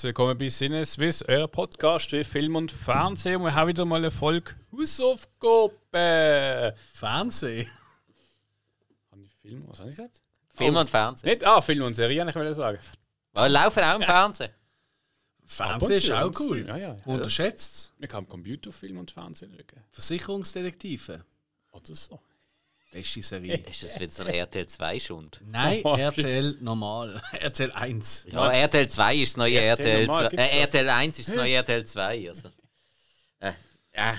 herzlich willkommen bei Sinne Swiss, euer Podcast für Film und Fernsehen. Wir haben wieder mal eine Folge Hausaufgabe. Fernsehen? Habe ich Film, was habe ich gesagt? Film und Fernsehen. Nicht, ah, Film und Serie, ich will sagen. Aber laufen auch im Fernsehen. Fernsehen ist auch und cool. Ja, ja. Unterschätzt es. Ich kann Computerfilm und Fernsehen schauen. Versicherungsdetektive. Oder so. Beste Serie. Ist das wieder so eine RTL 2 Schund? Nein, Oh, RTL normal. RTL 1. Ja, RTL 2 ist das neue RTL RTL, normal, 2. gibt's Äh? RTL 1 ist das neue RTL 2. Also. Äh, ja.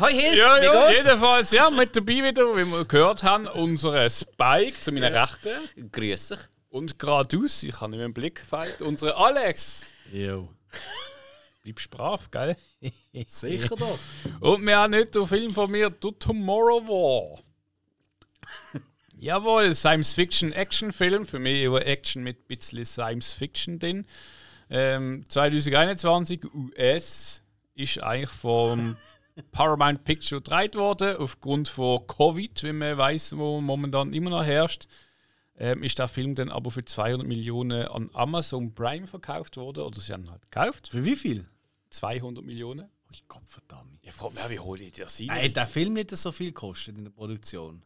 Hoi Hill, Ja, wie ja, geht's? jedenfalls, ja, mit dabei wieder, wie wir gehört haben, unsere Spike zu meiner Rechten. Grüß dich. Und geradeaus, ich habe nicht mehr im Blick gefeilt, unsere Alex. Jo. Bleibst brav, gell? Sicher doch. Und wir haben heute den Film von mir, The Tomorrow War. Jawohl, Science-Fiction-Action-Film. Für mich über Action mit ein bisschen Science-Fiction drin. Ähm, 2021 US ist eigentlich vom Paramount Picture gedreht worden. Aufgrund von Covid, wie man weiß, wo momentan immer noch herrscht. Ähm, ist der Film dann aber für 200 Millionen an Amazon Prime verkauft worden. Oder sie haben ihn halt gekauft. Für wie viel? 200 Millionen. Oh Gott verdammt. Ich frage mich, wie hole ich das rein? Nein, der Film nicht so viel gekostet in der Produktion.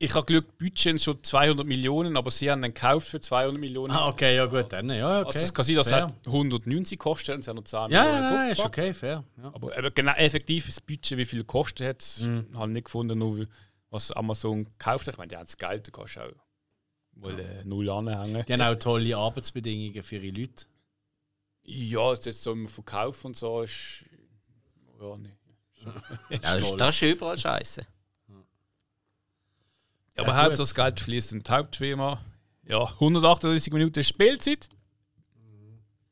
Ich habe Glück, Budget sind schon 200 Millionen, aber sie haben den gekauft für 200 Millionen. Ah, okay, ja gut, dann. Ja, okay. Also es kann sein, dass es fair. hat 190 kostet und sie haben noch 10 Ja, Millionen ja, nein, ist okay, fair. Ja. Aber eben genau effektiv das Budget, wie viel kostet hat, Mhm. habe ich nicht gefunden, nur was Amazon gekauft hat. Ich meine, die haben das Geld, da kannst du auch wohl äh, null anhängen. Die haben auch tolle Arbeitsbedingungen für ihre Leute. Ja, es ist jetzt so im Verkauf und so ist. Ja, nicht. Ja, das, ist, das ist überall scheiße. Aber Ja, halt gut. das Geld fließt in die Hauptfirma. Ja, 138 Minuten Spielzeit.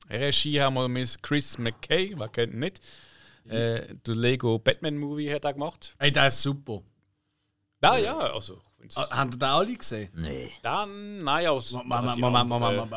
Regie haben wir mit Chris McKay, wer kennt ihn nicht. Äh, der Lego Batman Movie hat er gemacht. Ey, der ist super. Ja, ja, also. Habt ihr den alle gesehen? Nee. Dann, nein, aus. Moment, Moment, Moment.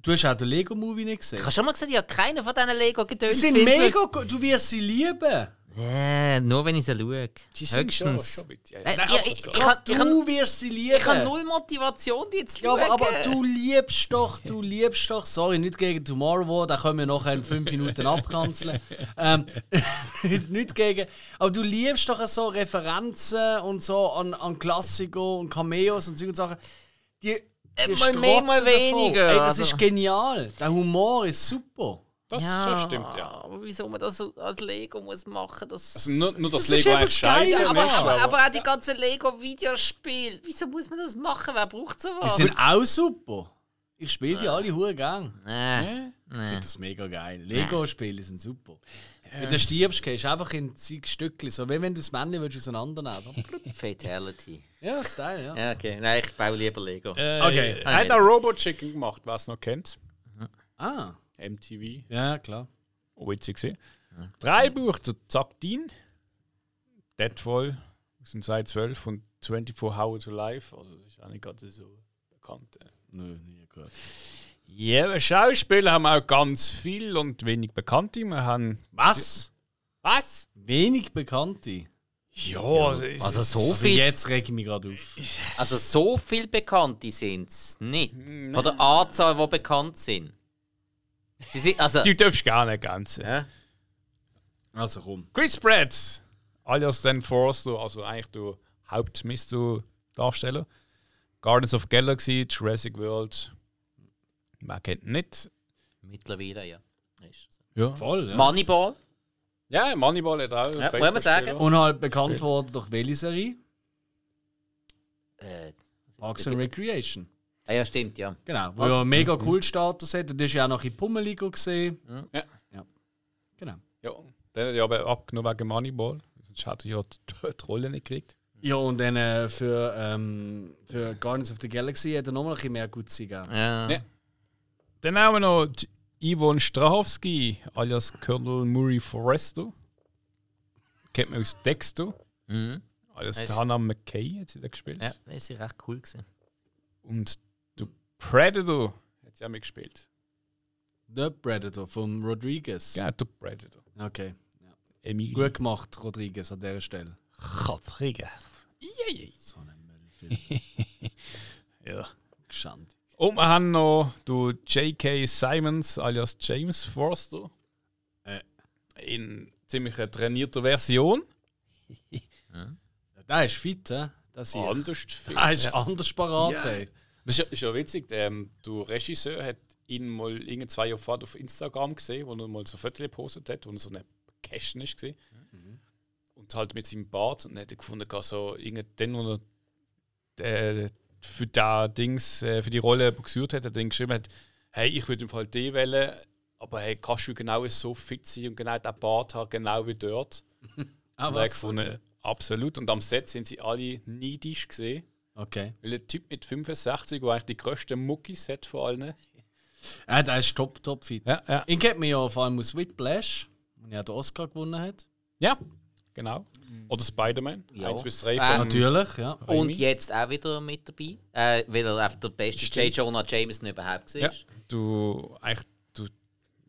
Du hast auch den Lego-Movie nicht gesehen? Ich habe schon mal gesagt, ich habe keinen von diesen lego Die gedöns sind mega gut. Du wirst sie lieben. Ja, nur wenn ich sie schaue. Sind Höchstens. schon, schon mit, ja, Äh, Nein, ich, so. ich, ich, du wirst sie lieben. ich habe null Motivation, die jetzt zu Ja, aber, schauen. aber du liebst doch, du liebst doch, sorry, nicht gegen Tomorrow da können wir nachher in fünf Minuten abkanzeln. ähm, nicht, nicht gegen, aber du liebst doch so Referenzen und so an, an Klassiker und Cameos und so und Sachen. Die, die Äh, mal mehr, mal weniger, Ey, das also. ist genial. Der Humor ist super. Das, das stimmt, ja. Aber wieso man das so als Lego muss machen, das... Also nur, nur das, Das ist Lego Geile, scheiße aber, ist, aber, aber, aber auch die ganzen Lego-Videospiele, wieso muss man das machen? Wer braucht Die sowas? sind auch super. Ich spiele die alle hure gern. Nee. Ich finde das mega geil. Lego-Spiele sind super. Wenn du stirbst, gehst du einfach in zig Stückchen. So wie wenn du das Männchen willst auseinandernehmen Fatality. Ja, Style, ja. Ja, okay. Nein, ich baue lieber Lego. äh, Okay. Er hat auch Robot Chicken gemacht, wer es noch kennt. Ah, MTV. ja, klar. Oh, witzig gesehen. Drei Buch, der Zack Dean, Deadfall aus dem 2012 und 24 Hours to Life. Also, das ist auch nicht gerade so bekannt. äh. Nö, nie gehört. Ja, Schauspieler haben wir auch ganz viel und wenig Bekannte. Wir haben. Was? Was? Wenig Bekannte. Ja, also, Also ist- so Also viel, jetzt reg ich mich gerade auf. also so viel Bekannte sind es nicht. Hm, Von der Anzahl, die bekannt sind. Sie sind also, Du darfst gar nicht ganz. ja. Also komm. Chris Pratt, alias Dan Forster, also eigentlich der Haupt-Darsteller. Guardians of Galaxy, Jurassic World. Man kennt ihn nicht. Mittlerweile, ja. Ist so. Ja, Voll, ja. Moneyball. ja Moneyball hat auch. Ja, muss man sagen. Und halt bekannt worden durch welche Serie? Äh, Parks and Recreation. Ah, ja, stimmt, ja. Genau. Wo ja einen mega cool Status hat. Das ist ja auch noch in Pummeligo gesehen. Ja. ja. Genau. Ja, dann hat er aber abgenommen wegen Moneyball. Sonst hat er ja die, Rolle nicht gekriegt. Ja, und dann äh, für, ähm, für Guardians of the Galaxy hat er nochmal ein bisschen mehr gut gegeben. ja. Ja. Dann haben wir noch Yvonne Strahovski, alias Colonel Murray Forrester. Kennt man aus Dexter. Mhm. Alias Hannah McKay hat sie da gespielt. Ja, das ist recht cool gewesen. Und Predator hat sie auch mitgespielt. The Predator von Rodriguez. Ja, der Predator. Okay. Emilio. Gut gemacht, Rodriguez, an dieser Stelle. Rodriguez. So ein Müllfilm. Ja. Geschand. Und wir haben noch du J.K. Simons alias James Forster. Äh. In ziemlich trainierter Version. Der ist fit, hä? Das. Anders viel. Ah, ist anders parat, Ja. ey. Das ist, ja- ist ja witzig. Der, ähm, der Regisseur hat ihn mal irgend zwei Jahre vorher auf Instagram gesehen, wo er mal so Fotos gepostet hat, wo er so eine Cashen ist gesehen. Und halt mit seinem Bart und dann hat er gefunden, so irgend dann, wo er äh, für da Dings äh, für die Rolle gesucht hat, hat er geschrieben hat, hey, ich würde im Fall die wählen, aber hey, kannst du genau so fit sein und genau den Bart haben, genau wie dort. Ah, Und was? gefunden, absolut. Und am Set sind sie alle neidisch gesehen. Okay. Weil ein Typ mit 65, der eigentlich die grössten Muckis hat von allen. Ja, der ist top, top fit. Ja, ja. Ihn kennt man ja vor allem aus Whiplash, wo er den Oscar gewonnen hat. Ja, genau. Oder Spider-Man. Ja. 1 bis 3 Ähm, Natürlich, ja. Und Raimi. jetzt auch wieder mit dabei. Äh, weil er einfach der beste J. Jonah Jameson überhaupt war. Ja, du, eigentlich, du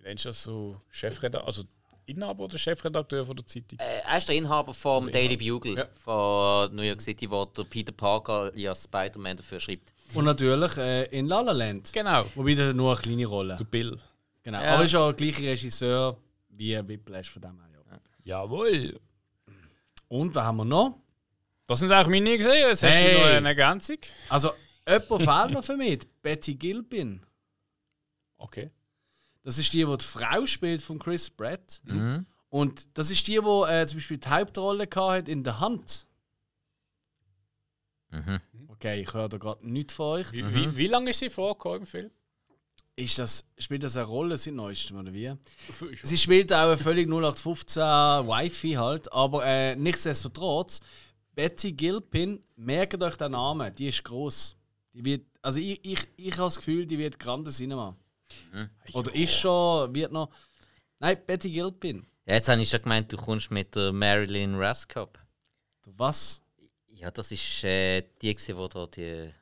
nennst das so Chefredakteur, also Inhaber oder Chefredakteur von der Zeitung. Äh, er ist der Inhaber vom Daily Bugle Ja. von New York City, wo der Peter Parker alias Spider-Man dafür schreibt. Und natürlich äh, in La La Land. Genau. Wobei der nur eine kleine Rolle. Du Bill. Genau. Ja. Aber ist auch der gleiche Regisseur wie Whiplash von dem her. Ja. Jawohl. Und was haben wir noch? Das sind auch meine gesehen. Jetzt hast Hey. du noch eine Ergänzung. Also, jemand fehlt noch für mich. Betty Gilpin. Okay. Das ist die, die die Frau spielt von Chris Pratt. Und das ist die, die äh, zum Beispiel die Hauptrolle hat in der Hand. Okay, ich höre da gerade nichts von euch. Wie, wie, wie lange ist sie vorgekommen im Film? Ist das, spielt das eine Rolle seit neuestem, oder wie? Sie spielt auch eine völlig 0815 Wifi halt, aber äh, nichtsdestotrotz, Betty Gilpin, merkt euch den Namen, die ist groß. Die wird, also ich, ich, ich habe das Gefühl, die wird Grande Cinema. Oder ist schon, wird noch. Nein, Betty Gilpin. Ja, jetzt habe ich schon gemeint, du kommst mit der Marilyn Raskop. Was? Ja, das ist äh, die, gewesen, die da die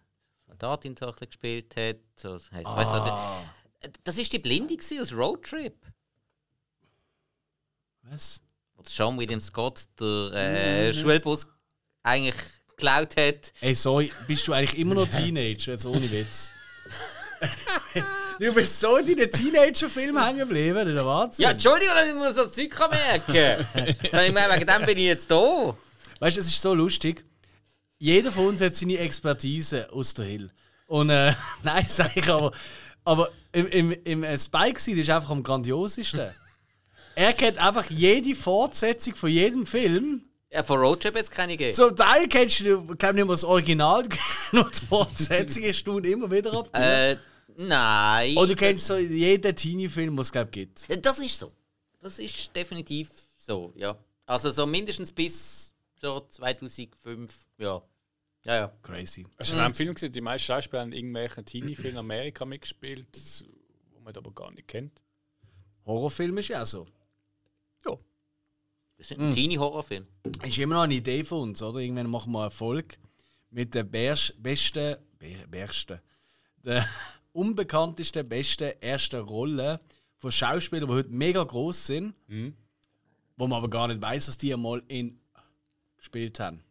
Soldatin so ein bisschen gespielt hat. So, ich weiss Ah. nicht, das ist die Blinde aus Roadtrip. Was? Wo Sean William Scott der äh, Schulbus eigentlich geklaut hat. Ey, sorry, bist du eigentlich immer noch Teenager, jetzt ohne Witz? du bist so in deinen Teenager-Film hängen geblieben, das ist der Wahnsinn. Ja, Entschuldigung, dass ich mir so Zeug kann merken kann. ich meine, wegen dem bin ich jetzt da. Weißt du, es ist so lustig. Jeder von uns hat seine Expertise aus der Hill. Und äh, nein, sag ich aber. Aber im, im, im äh, Spike Seed ist einfach am grandiosesten. er kennt einfach jede Fortsetzung von jedem Film. Ja, von Roadtrip jetzt keine gegeben. Zum Teil kennst du, glaube nicht mehr das Original, nur die Fortsetzung hast du immer wieder ab. Äh, nein. Oder du kennst so jeden Teenie-Film, den es glaube gibt. Das ist so. Das ist definitiv so, ja. Also so mindestens bis so 2005, ja. Ja, ja. Crazy. Hast du in einem Film gesehen, die meisten Schauspieler haben in irgendwelchen Teenie-Filmen in Amerika mitgespielt, wo man aber gar nicht kennt? Horrorfilm ist ja auch so. Das ist ein Teenie-Horrorfilm. ist immer noch eine Idee von uns, oder? Irgendwann machen wir Erfolg mit der bärsch- besten, bär- besten, der unbekanntesten, besten ersten Rolle von Schauspielern, die heute mega groß sind, wo man aber gar nicht weiß, dass die einmal in gespielt haben.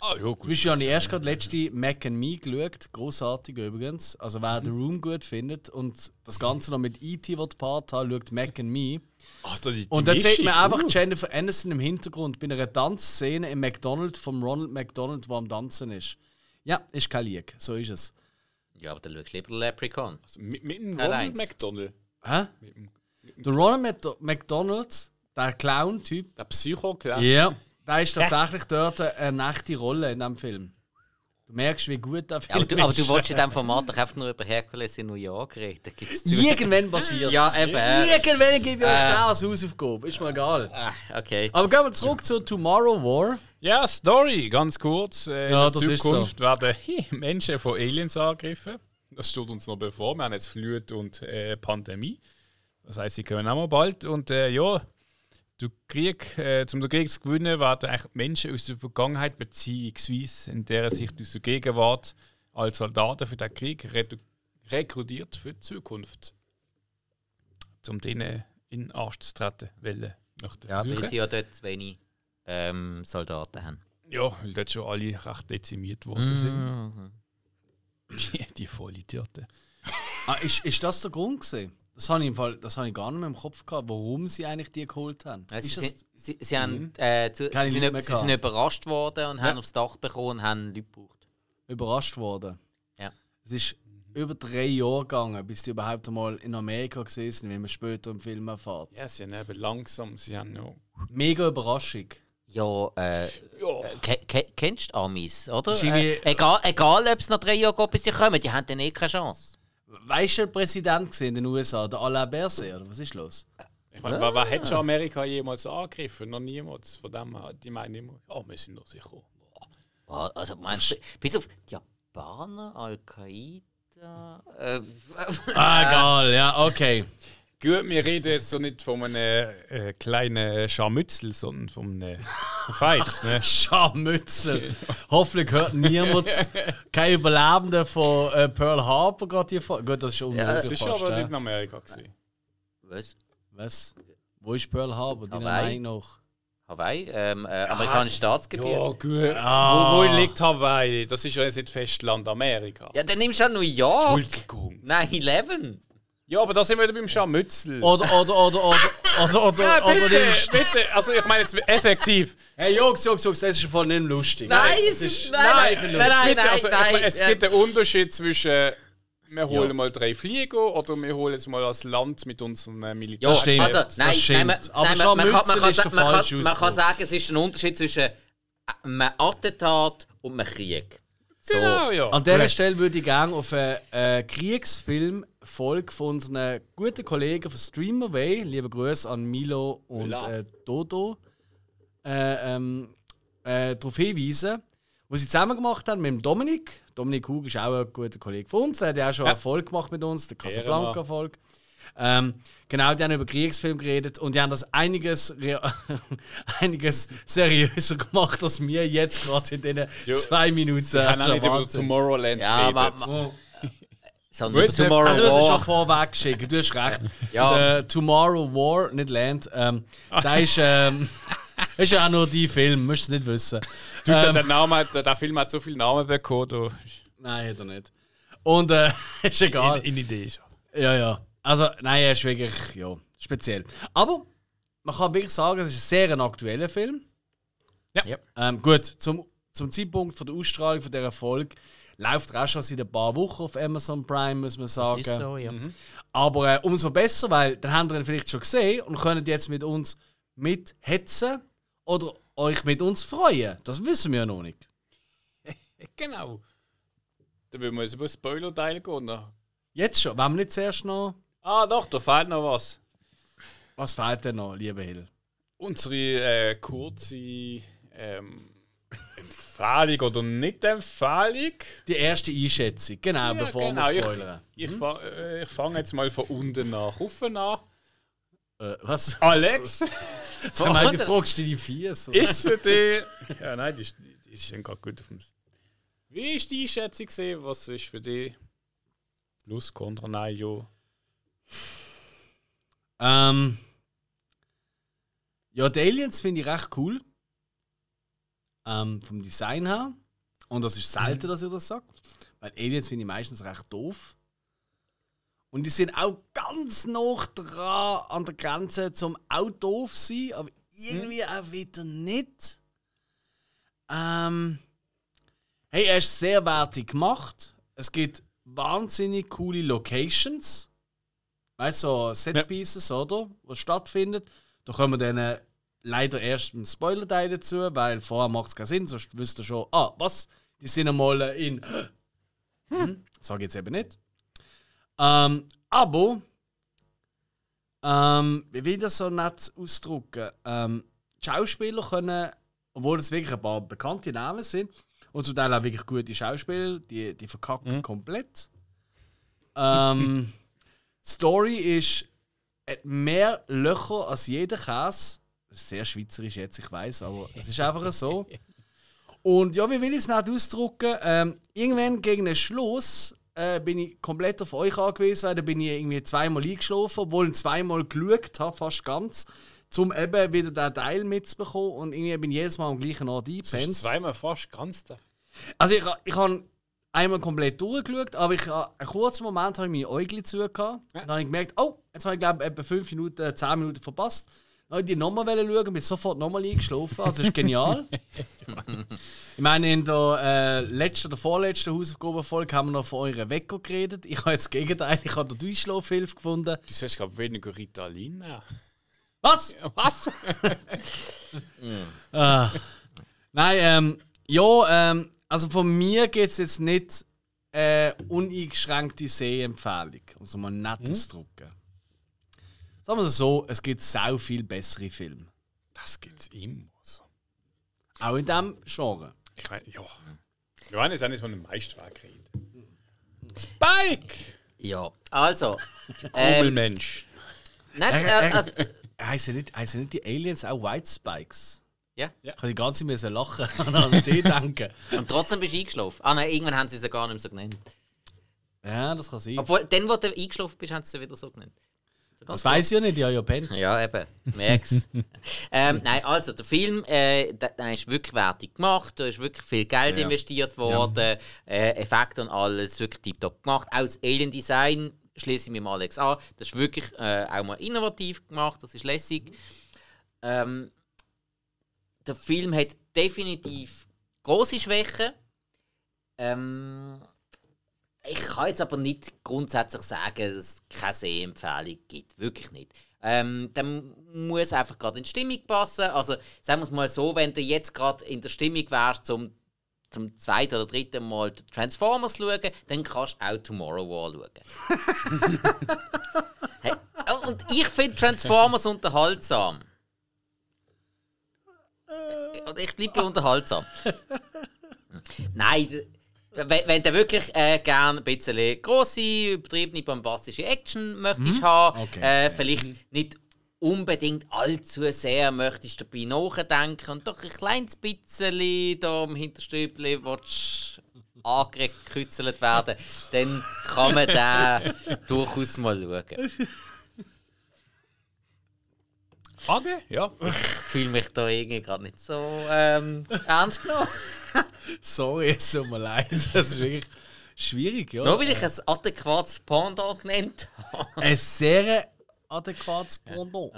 Ah, ja, Zum gut. Beispiel habe ich erst gerade letzte Mac and Me geschaut. Großartig übrigens. Also, wer The Room gut findet und das Ganze noch mit E.T. wird Part haben, schaut Mac and Me. Ach, die, die Und dann sieht man einfach Uh. Jennifer Aniston im Hintergrund bei einer Tanzszene im McDonald's vom Ronald McDonald, der am Tanzen ist. Ja, ist kein Lieg. So ist es. Ja, aber dann schaust du lieber den Leprechaun. Also mit, mit dem. Ronald McDonald. Hä? Mit dem, Der Ronald Mc- McDonald, der Clown-Typ, der Psycho-Clown. ja. der ist tatsächlich dort eine echte Rolle in diesem Film. Du merkst, wie gut der Ja, Film aber, du, aber du ist. wolltest in diesem Format doch einfach nur über Herkules in New York reden. Da gibt's zu. Irgendwann passiert Ja, eben. Äh, Irgendwann gebe ich euch Äh. das als Hausaufgabe. Ist mir egal. ah, okay. Aber gehen wir zurück zu Tomorrow War. Ja, Story, ganz kurz. Äh, Ja, in das der ist Zukunft werden Menschen von Aliens angegriffen. Das steht uns noch bevor. Wir haben jetzt Flut und äh, Pandemie. Das heißt, sie kommen auch mal bald. Und äh, ja, du Krieg, äh, zum den Krieg zu gewinnen, werden eigentlich Menschen aus der Vergangenheit, beziehungsweise in der Sicht aus der Gegenwart, als Soldaten für den Krieg rekrutiert für die Zukunft. Um denen in den Arsch zu treten. Wollen. Der Ja, weil sie ja dort zu wenig ähm, Soldaten haben. Ja, weil dort schon alle recht dezimiert worden sind. Mhm. Die, die Vollidioten. Ah, ist, ist das der Grund gewesen? Das habe ich, im Fall, das habe ich gar nicht mehr im Kopf gehabt, warum sie eigentlich die geholt haben. Ja, sie, sind, sie, sie, haben, äh, zu, Keine sie, sind, Leute mehr sie sind gehabt. überrascht worden und haben aufs Dach bekommen und haben Leute gebraucht. überrascht worden? Ja. Es ist über drei Jahre gegangen, bis die überhaupt einmal in Amerika gesehen sind, wie man später im Film erfährt. Ja, sie haben eben langsam, sie haben noch. Mega Überraschung. Ja, äh, ke ke kennst du Amis, oder? Äh, egal, egal ob es nach drei Jahren geht, bis sie kommen, die haben dann eh keine Chance. Weißt du, der Präsident in den USA, der Alain Berset, oder was ist los? Ich meine, wer, wer hat schon Amerika jemals angegriffen? Noch niemals. Von dem her, die meinen immer, ja, wir sind noch sicher. Ah, Also meinst du, bis auf die Japaner, Al-Qaida. Äh, Ah, egal, ja, okay. Gut, wir reden jetzt so nicht von einem äh, kleinen Scharmützel, sondern von einem Fight. Ne? Scharmützel. Hoffentlich hört niemand, kein Überlebender von äh, Pearl Harbor gerade hier vor. Gut, das ist unmöglich. Das ist fast, aber ja. nicht in Amerika. Gewesen. was? Was? Wo ist Pearl Harbor? Deiner Hawaii. Meinung nach? Hawaii? Ähm, äh, amerikanisches Staatsgebiet. Ja, Ja. gut. Ah. Wo, wo liegt Hawaii? Das ist ja jetzt nicht Festland Amerika. dann nimmst du halt New York. Entschuldigung. 9-11. Ja, aber da sind wir wieder beim Scharmützel. Oder, oder, oder, oder, oder, oder, ja, oder, bitte, nimmst- bitte. Also ich meine jetzt effektiv. Hey Jungs, Jungs, Jungs, das ist voll nicht lustig. Nein, das es ist. nein, Nein, nein, nein, nein, Bitte, nein, also, ich nein. meine, es ja. gibt einen Unterschied zwischen wir holen Ja. mal drei Flieger oder wir holen jetzt mal als Land mit unserem äh, Militär. Ja, stimmt, also, das nein, stimmt. nein, man, Aber nein, man, man, kann, man, kann, ist der sa- man, falsche kann, man kann sagen, es ist ein Unterschied zwischen einem Attentat und einem Krieg. So. Genau, ja. An dieser. Stelle würde ich gerne auf einen äh, Kriegsfilm-Folge von unseren guten Kollegen von Streamerway, liebe Grüße an Milo und äh, Dodo, äh, ähm, äh, darauf hinweisen, wo sie zusammen gemacht haben mit dem Dominik. Dominik Hug ist auch ein guter Kollege von uns, der hat ja auch schon Ja. Erfolg gemacht mit uns, der. Casablanca-Erfolg. Ähm, genau, die haben über Kriegsfilm geredet und die haben das einiges, einiges seriöser gemacht, als wir jetzt gerade in diesen Jo. zwei Minuten. Wir haben auch schon nicht über. Tomorrowland Ja, ma, geredet. Ma, so Gut, über Tomorrow Also, das ist schon War. vorweg geschickt, du hast recht. Ja. Der Tomorrow War, nicht Land, ähm, der ist, ähm, ist ja auch nur die Film, musst du nicht wissen. Du, der, Ähm, der, Name, der, der Film hat so viele Namen bekommen. Da. nein, hat er nicht. Und äh, ist egal. In, in Idee er. Ja, ja. Also, nein, er ist wirklich ja, speziell. Aber man kann wirklich sagen, es ist ein sehr ein aktueller Film. Ja. Ja. Ähm, gut, zum, zum Zeitpunkt von der Ausstrahlung von dieser Folge läuft auch schon seit ein paar Wochen auf Amazon Prime, muss man sagen. Das ist so, ja. Aber äh, umso besser, weil dann habt ihr ihn vielleicht schon gesehen und könnt jetzt mit uns mithetzen oder euch mit uns freuen. Das wissen wir ja noch nicht. Genau. Dann würden wir jetzt über den Spoiler-Teil gehen. Jetzt schon. Wollen wir nicht zuerst noch. Ah, doch, da fehlt noch was. Was fehlt denn noch, lieber Hill? Unsere äh, kurze ähm, Empfehlung oder Nicht-Empfehlung. Die erste Einschätzung, genau, bevor genau, wir ich- spoilern. Ich, fa äh, ich fange jetzt mal von unten nach oben an. Äh, was? Alex, Jetzt haben wir die fragst du die Fies. oder? ist für dich. Ja, nein, die ist, die ist schon gerade gut auf dem. Wie ist die Einschätzung gesehen? Was ist für dich? Plus, Kontra, nein, jo. Ähm, ja, die Aliens finde ich recht cool. Ähm, vom Design her. Und das ist selten, dass ich das sage. Weil Aliens finde ich meistens recht doof. Und die sind auch ganz noch dran an der Grenze zum auch doof sein, aber irgendwie auch wieder nicht. Ähm, hey, er ist sehr wertig gemacht. Es gibt wahnsinnig coole Locations. Weißt du, so Setpieces, oder? Was stattfindet. Da kommen wir dann äh, leider erst im Spoiler-Teil dazu, weil vorher macht es keinen Sinn, sonst wüsst ihr schon, ah, was? Die sind einmal in. Hm, sag ich jetzt eben nicht. Ähm, aber. Ähm, wie will ich das so nett ausdrücken? Ähm, die Schauspieler können, obwohl es wirklich ein paar bekannte Namen sind, und zum Teil auch wirklich gute Schauspieler, die, die verkacken komplett. Ähm, die Story ist hat mehr Löcher als jeder Käse. Sehr schweizerisch jetzt, ich weiß, aber es ist einfach so. Und ja, wie will ich es nicht ausdrücken? Ähm, irgendwann gegen den Schluss äh, bin ich komplett auf euch angewiesen, weil da bin ich irgendwie zweimal eingeschlafen, obwohl ich zweimal geschaut habe, fast ganz, um eben wieder den Teil mitzubekommen. Und irgendwie bin ich jedes Mal am gleichen Ort eingepennt. zweimal fast ganz da. Also ich, ich habe einmal komplett durchgeschaut, aber ich, einen kurzen Moment habe ich meine Äugel zugehört. Dann habe ich gemerkt, oh, jetzt habe ich glaube etwa 5 Minuten, 10 Minuten verpasst. Dann wollte ich die nochmal schauen bin sofort nochmal eingeschlafen. Also, das ist genial. ich meine, in der äh, letzten oder vorletzten Hausaufgabenfolge haben wir noch von eurer Wecker geredet. Ich habe jetzt das Gegenteil, ich habe die Durchschlafhilfe gefunden. Du sollst, glaube weniger Ritalin nehmen. Was? Was? Ah. Nein, ähm, ja, ähm, also von mir gibt es jetzt nicht äh, uneingeschränkte Sehempfehlung, um es mal nett auszudrücken. Sagen wir es so, es gibt sau viel bessere Filme. Das gibt's immer so. Auch in diesem Genre. Ich meine, ja. Jetzt auch nicht von einem Meisterwerk reden. Spike! Ja, also. Ähm, Kummelmensch. nicht, äh, Äh, äh, also, Heißen nicht, heißen nicht die Aliens auch White Spikes? ja. Ich kann die ganze Zeit lachen und an die denken. Und trotzdem bist du eingeschlafen. Ah nein, irgendwann haben sie sie gar nicht mehr so genannt. Ja, das kann sein. Obwohl, dann, wo du eingeschlafen bist, haben sie sie wieder so genannt. Das weiß ich ja nicht, ja, ja, pennt. Ja, eben. Merk's. ähm, nein, also der Film, äh, der, der ist wirklich wertig gemacht. Da ist wirklich viel Geld Ja. investiert worden. Äh, Effekte und alles wirklich tiptop gemacht. Auch das Alien Design schließe ich mir mal Alex an. Das ist wirklich äh, auch mal innovativ gemacht. Das ist lässig. Ähm, der Film hat definitiv große Schwächen. Ähm, ich kann jetzt aber nicht grundsätzlich sagen, dass es keine Sehempfehlung gibt. Wirklich nicht. Ähm, dann muss einfach gerade in die Stimmung passen. Also sagen wir es mal so, wenn du jetzt gerade in der Stimmung wärst, zum, zum zweiten oder dritten Mal Transformers zu schauen, dann kannst du auch Tomorrow War schauen. hey, oh, und ich finde Transformers unterhaltsam. Und ich bleibe unterhaltsam. Nein, wenn, wenn du wirklich äh, gerne ein bisschen grosse, übertriebene, bombastische Action möchtest haben, Okay. äh, vielleicht nicht unbedingt allzu sehr möchtest dabei nachdenken und doch ein kleines bisschen da im Hinterstübli willst angekützelt werden, dann kann man den durchaus mal schauen. Frage? Ja. Ich fühle mich da irgendwie gerade nicht so ähm, ernst genommen. Sorry, es tut mir leid. Das ist wirklich schwierig, ja. Nur weil ich ein adäquates Pendant genannt habe. Ein sehr adäquates Pendant.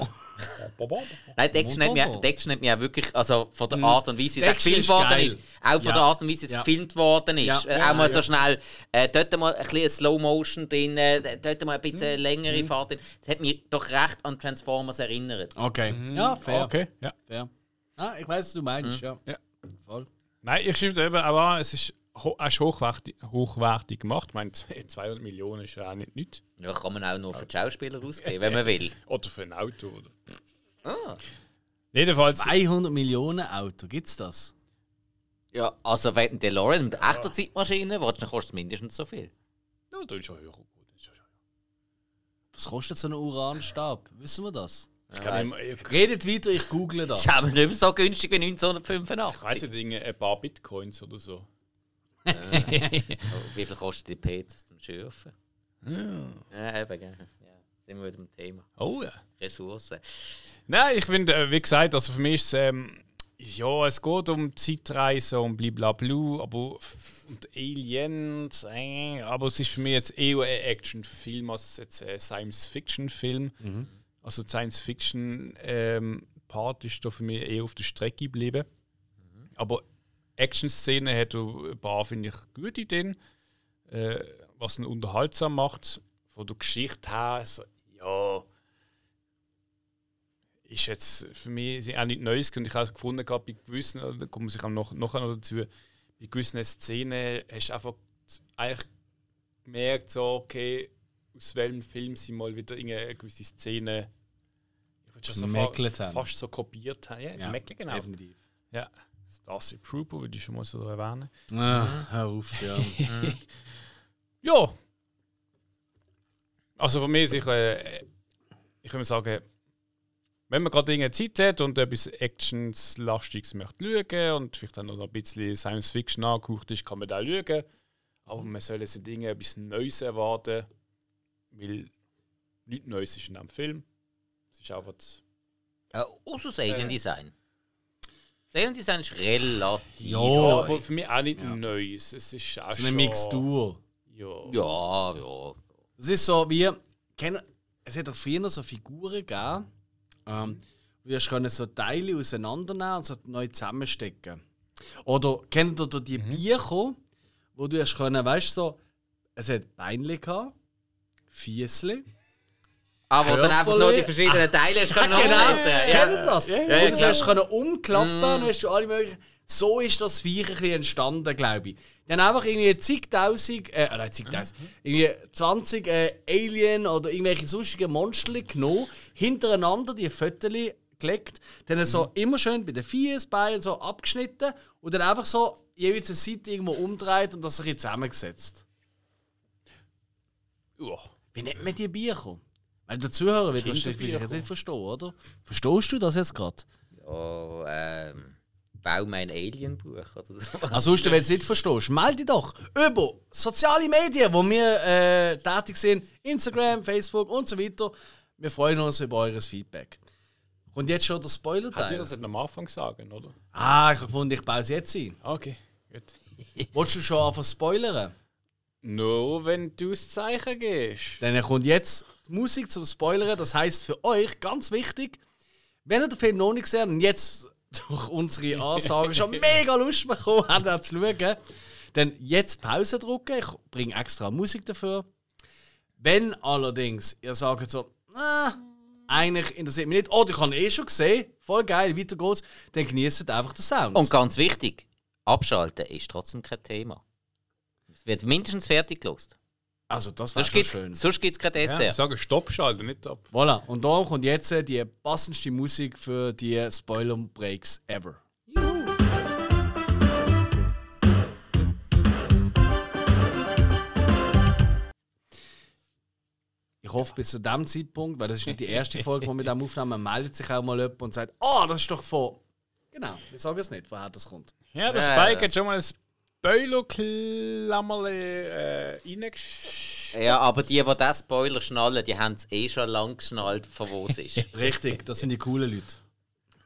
Nein, Action, hat mich, hat mich auch wirklich, also von der Art und Weise, wie es gefilmt worden ist, auch von Ja. der Art und Weise, wie es Ja. gefilmt worden ist, Ja. äh, Ja, auch mal so schnell, äh, dort mal ein bisschen Slow Motion drin, äh, dort mal ein bisschen Mhm. längere Fahrt drin. Das hat mich doch recht an Transformers erinnert. Okay. Ja, fair. Okay, ja. fair. Ah, ich weiß, was du meinst, ja. Ja. Voll. Nein, ich stimme dir eben an, es ist, es ist hochwertig, hochwertig gemacht. Ich meine, 200 Millionen ist ja auch nicht nichts. Ja, kann man auch noch für die Schauspieler ausgeben, wenn man will. Oder für ein Auto. Oder. Ah. Jedenfalls, 200 Millionen Auto, gibt's das? Ja, also wenn ein DeLorean mit echter Zeitmaschine willst, dann kostet es mindestens so viel. ja, da ist schon höher. gut. Das ist schon- Was kostet so ein Uranstab? Wissen wir das? Ich kann immer, ich Redet weiter, ich google das. Das ist aber nicht mehr so günstig wie ich 1985. weiss nicht, irgendwie ein paar Bitcoins oder so. Oh, wie viel kostet die PCs dann schürfen? Ja, eben, gell. Ja, sind wir wieder im Thema. Oh ja. Ressourcen. Nein, ich finde, äh, wie gesagt, also für mich ist es, ähm, ja, es geht um Zeitreise und blablabla, aber und Aliens, äh, aber es ist für mich jetzt eher ein Actionfilm als jetzt ein Science-Fiction-Film. Also die Science-Fiction-Part ist da für mich eher auf der Strecke geblieben. Aber Action-Szenen hat er ein paar, finde ich, gute Ideen, äh, was ihn unterhaltsam macht. Von der Geschichte her, so, ja ist jetzt für mich auch nicht Neues und ich habe gefunden, gerade bei gewissen, da kommen sich auch noch, noch dazu, bei gewissen Szenen hast du einfach eigentlich gemerkt, so, okay, aus welchem Film sie mal wieder irgendeine gewisse Szene ich schon so fa fast so kopiert haben. Ja, Ja, gemäckelt, genau. Definitiv. Ja. Starship Trooper würde ich schon mal so erwähnen. Ah, hör auf, ja. Ja. Also für mich sicher, äh, ich würde sagen, wenn man gerade irgendeine Zeit hat und etwas Actionslastiges möchte schauen und vielleicht dann noch ein bisschen Science Fiction angehaucht ist, kann man da schauen. Aber man soll diese Dinge etwas Neues erwarten, weil nichts Neues ist in einem Film. Es ist einfach. Äh, außer das Alien Design. Alien Design ist relativ. Ja, Ja, aber für mich auch nicht Neues. Es ist auch so eine schon- Mixtur. Ja. Ja, ja. Es ist so wie. Kennt, es hat doch früher so Figuren gegeben, ähm, wo du können so Teile auseinandernehmen und so neu zusammenstecken. Oder kennt ihr da die Bücher, wo du hast können, weißt du, so, es hat Beinchen gehabt, Fiesli. Aber dann einfach nur die verschiedenen Teile hast können Genau, umhalten. kennt Ja. ihr das? ja, und du klar. hast können umklappen, dann hast du alle möglichen. So ist das Viech ein bisschen entstanden, glaube ich. Die haben einfach irgendwie zigtausend, äh, nein, zigtausend, irgendwie 20 äh, Alien oder irgendwelche sonstigen Monster genommen, hintereinander die Fötterchen gelegt, dann so immer schön bei den Viehs, Beinen so abgeschnitten und dann einfach so jeweils eine Seite irgendwo umdreht und das ein bisschen zusammengesetzt. Ja. Wie nennt man die Bücher? Weil der Zuhörer wird das jetzt nicht verstehen, oder? Verstehst du das jetzt gerade? Ja, ähm, bau mein Alien-Buch oder so. Ansonsten, wenn du es nicht verstehst, melde dich doch über soziale Medien, wo wir äh, tätig sind. Instagram, Facebook und so weiter. Wir freuen uns über eures Feedback. Und jetzt schon der Hat ihr Spoiler-Teil. das nicht am Anfang sagen, oder? Ah, ich habe gefunden, ich baue es jetzt ein. Okay, gut. Wolltest du schon anfangen zu spoilern? Nur wenn du das Zeichen gehst. Dann kommt jetzt Musik zum Spoilern. Das heißt für euch ganz wichtig, wenn ihr den Film noch nicht gesehen habt und jetzt durch unsere Ansagen schon mega Lust bekommen habt, zu schauen, dann jetzt Pause drücken. Ich bringe extra Musik dafür. Wenn allerdings ihr sagt so, ah, eigentlich interessiert mich nicht, oder ich habe eh schon gesehen, voll geil, weiter geht's, dann genießt einfach den Sound. Und ganz wichtig, abschalten ist trotzdem kein Thema. Es wird mindestens fertig gelost. Also das war Sonst schon gibt schön. es sonst kein Ja, Dessert. sagen Stopp schalten, nicht ab. Voilà, und da kommt jetzt äh, die passendste Musik für die Spoiler-Breaks ever. Ich hoffe, bis zu dem Zeitpunkt, weil das ist nicht die erste Folge, die wir mit dem aufnehmen, meldet sich auch mal jemand und sagt: Ah, das ist doch von. Genau, wir sagen es nicht, woher das kommt. Ja, der Spike hat schon mal ein Spoiler-Klammerle äh, reingesch... Ja, aber die, die diesen Spoiler schnallen, die haben es eh schon lang geschnallt, von wo es ist. Richtig, das sind die coolen Leute.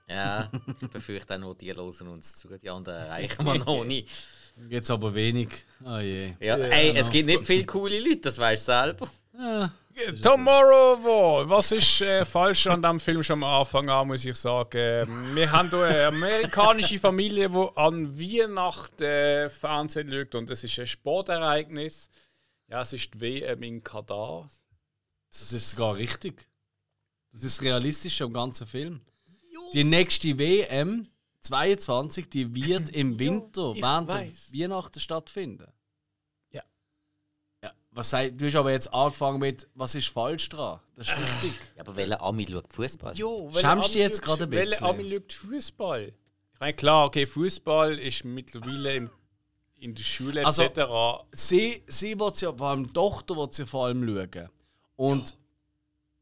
Ja, ich befürchte auch nur, die hören uns zu. Die anderen erreichen wir noch nicht. Jetzt aber wenig. Oh je. Ja, ey, es gibt nicht viele coole Leute, das weißt du selber. Tomorrow War. Was ist äh, falsch an dem Film schon am Anfang an, muss ich sagen. Wir haben hier eine amerikanische Familie, die an Weihnachten äh, Fernsehen schaut und es ist ein Sportereignis. Ja, es ist die WM in Katar. Das ist sogar richtig. Das ist realistisch am ganzen Film. Die nächste WM 22, die wird im Winter ich während der Weihnachten stattfinden. Ja. ja was sei, du hast aber jetzt angefangen mit, was ist falsch dran? Das ist richtig. Ja, aber welcher Ami schaut Fußball? Jo, Schämst du dich jetzt gerade ein Welche bisschen? Ami schaut Fußball? Ich meine, klar, okay, Fußball ist mittlerweile im, in der Schule Also- etc. Sie, sie will ja, vor allem die Tochter will sie vor allem schauen. Und,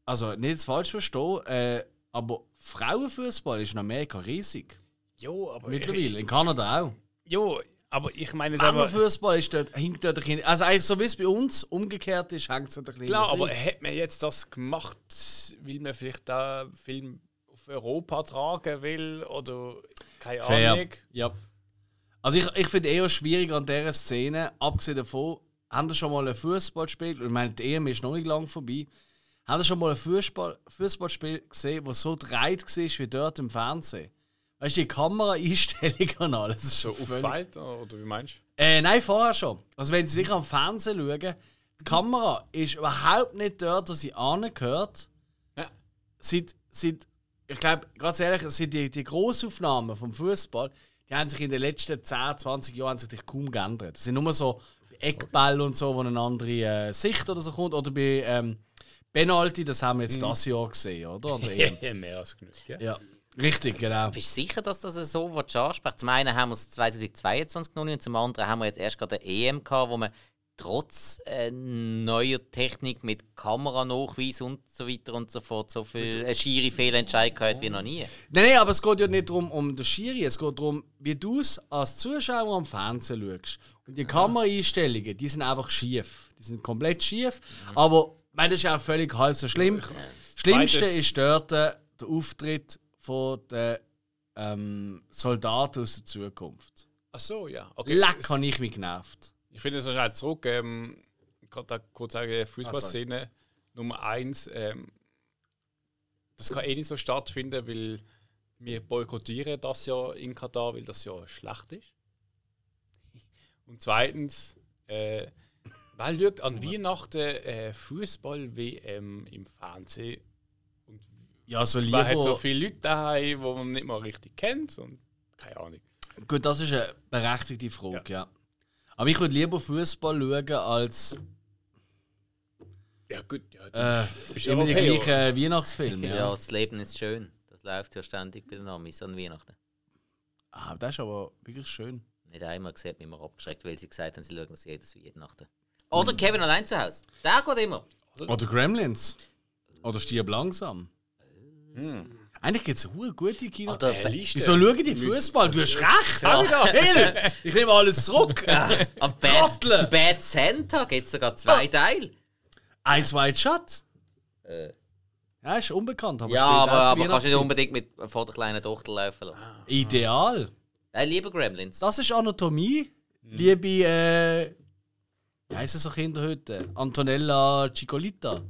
also nicht jetzt falsch verstehen, äh, aber Frauenfußball ist in Amerika riesig. Jo, aber Mittlerweile. In Kanada auch. Jo, aber ich meine selber. Männerfußball ist dort, hinkt dort ein bisschen. Also eigentlich so wie es bei uns umgekehrt ist, hängt es dort ein bisschen. Klar, aber hätte man jetzt das gemacht, weil man vielleicht da Film auf Europa tragen will oder keine Fair. Ahnung. Ja. Also ich, ich finde eher schwierig an dieser Szene, abgesehen davon, haben wir schon mal ein Fußballspiel, ich meine, die EM ist noch nicht lang vorbei, haben wir schon mal ein Fußball, Fußballspiel gesehen, das so dreit war wie dort im Fernsehen? Weißt du, die Kameraeinstellung und alles. So schon völlig- auffällt, oder wie meinst du? Äh, nein, vorher schon. Also wenn sie wirklich am Fernsehen schauen, die Kamera ist überhaupt nicht dort, wo sie angehört. Ja. Seit, seit, ich glaube, ganz ehrlich, seit die, die Grossaufnahmen vom Fußball, die haben sich in den letzten 10, 20 Jahren sich kaum geändert. Das sind nur so Eckball und so, wo eine andere äh, Sicht oder so kommt. Oder bei ähm, Penalty, das haben wir jetzt das Jahr gesehen, oder? Ja, mehr als genug. Gell? ja, richtig, genau. Bist du sicher, dass das so was anspricht? Zum einen haben wir es 2022 noch nicht und zum anderen haben wir jetzt erst gerade eine EM gehabt, wo man trotz äh, neuer Technik mit Kameranachweis und so weiter und so fort so viel äh, schiere Fehlentscheid gehabt wie noch nie. Nein, nein, aber es geht ja nicht darum, um den Schiri, es geht darum, wie du es als Zuschauer am Fernsehen schaust. Und die Kameraeinstellungen, die sind einfach schief. Die sind komplett schief. Aber ich meine, das ist auch völlig halb so schlimm. Das Schlimmste ist dort äh, der Auftritt von der ähm, Soldaten aus der Zukunft. Ach so, ja. Okay. Leck, habe ich mich genervt. Ich finde es wahrscheinlich zurück. Ähm, ich kann da kurz sagen, Fußballszene Nummer eins. Ähm, das kann eh nicht so stattfinden, weil wir boykottieren das ja in Katar, weil das ja schlecht ist. Und zweitens, äh, weil schaut an Weihnachten äh, Fußball-WM im Fernsehen Ja, so man hat so lieber. viele Leute daheim, die man nicht mal richtig kennt und keine Ahnung. Gut, das ist eine berechtigte Frage, ja. Aber ich würde lieber Fußball schauen als Ja gut, ja, äh, das ist ja immer die okay, gleichen Weihnachtsfilme. Ja. Ja. das Leben ist schön. Das läuft ja ständig bei den Amis an Weihnachten. Ah, das ist aber wirklich schön. Nicht einmal gesehen, mich immer abgeschreckt, weil sie gesagt haben, sie schauen das jedes Weihnachten. Oder Kevin allein zu Hause. Der geht immer. Oder Gremlins. Oder Stirb langsam. Hm. Eigentlich gibt es eine gute Kino. Oder Liste. Wieso schauen die Fußball? Du hast recht! Ja. Hill, ich nehme alles zurück! Am Trottel! Bad, Bad Santa gibt es sogar zwei Teile. Eins White Shot. Äh. Ja, ist unbekannt. Aber Ja, aber, aber kannst du nicht unbedingt mit vor der kleinen Tochter laufen lassen. Ideal. Äh, liebe Gremlins. Das ist Anatomie. Hm. Liebe, äh, wie heißen so Kinder heute? Antonella Cicolita.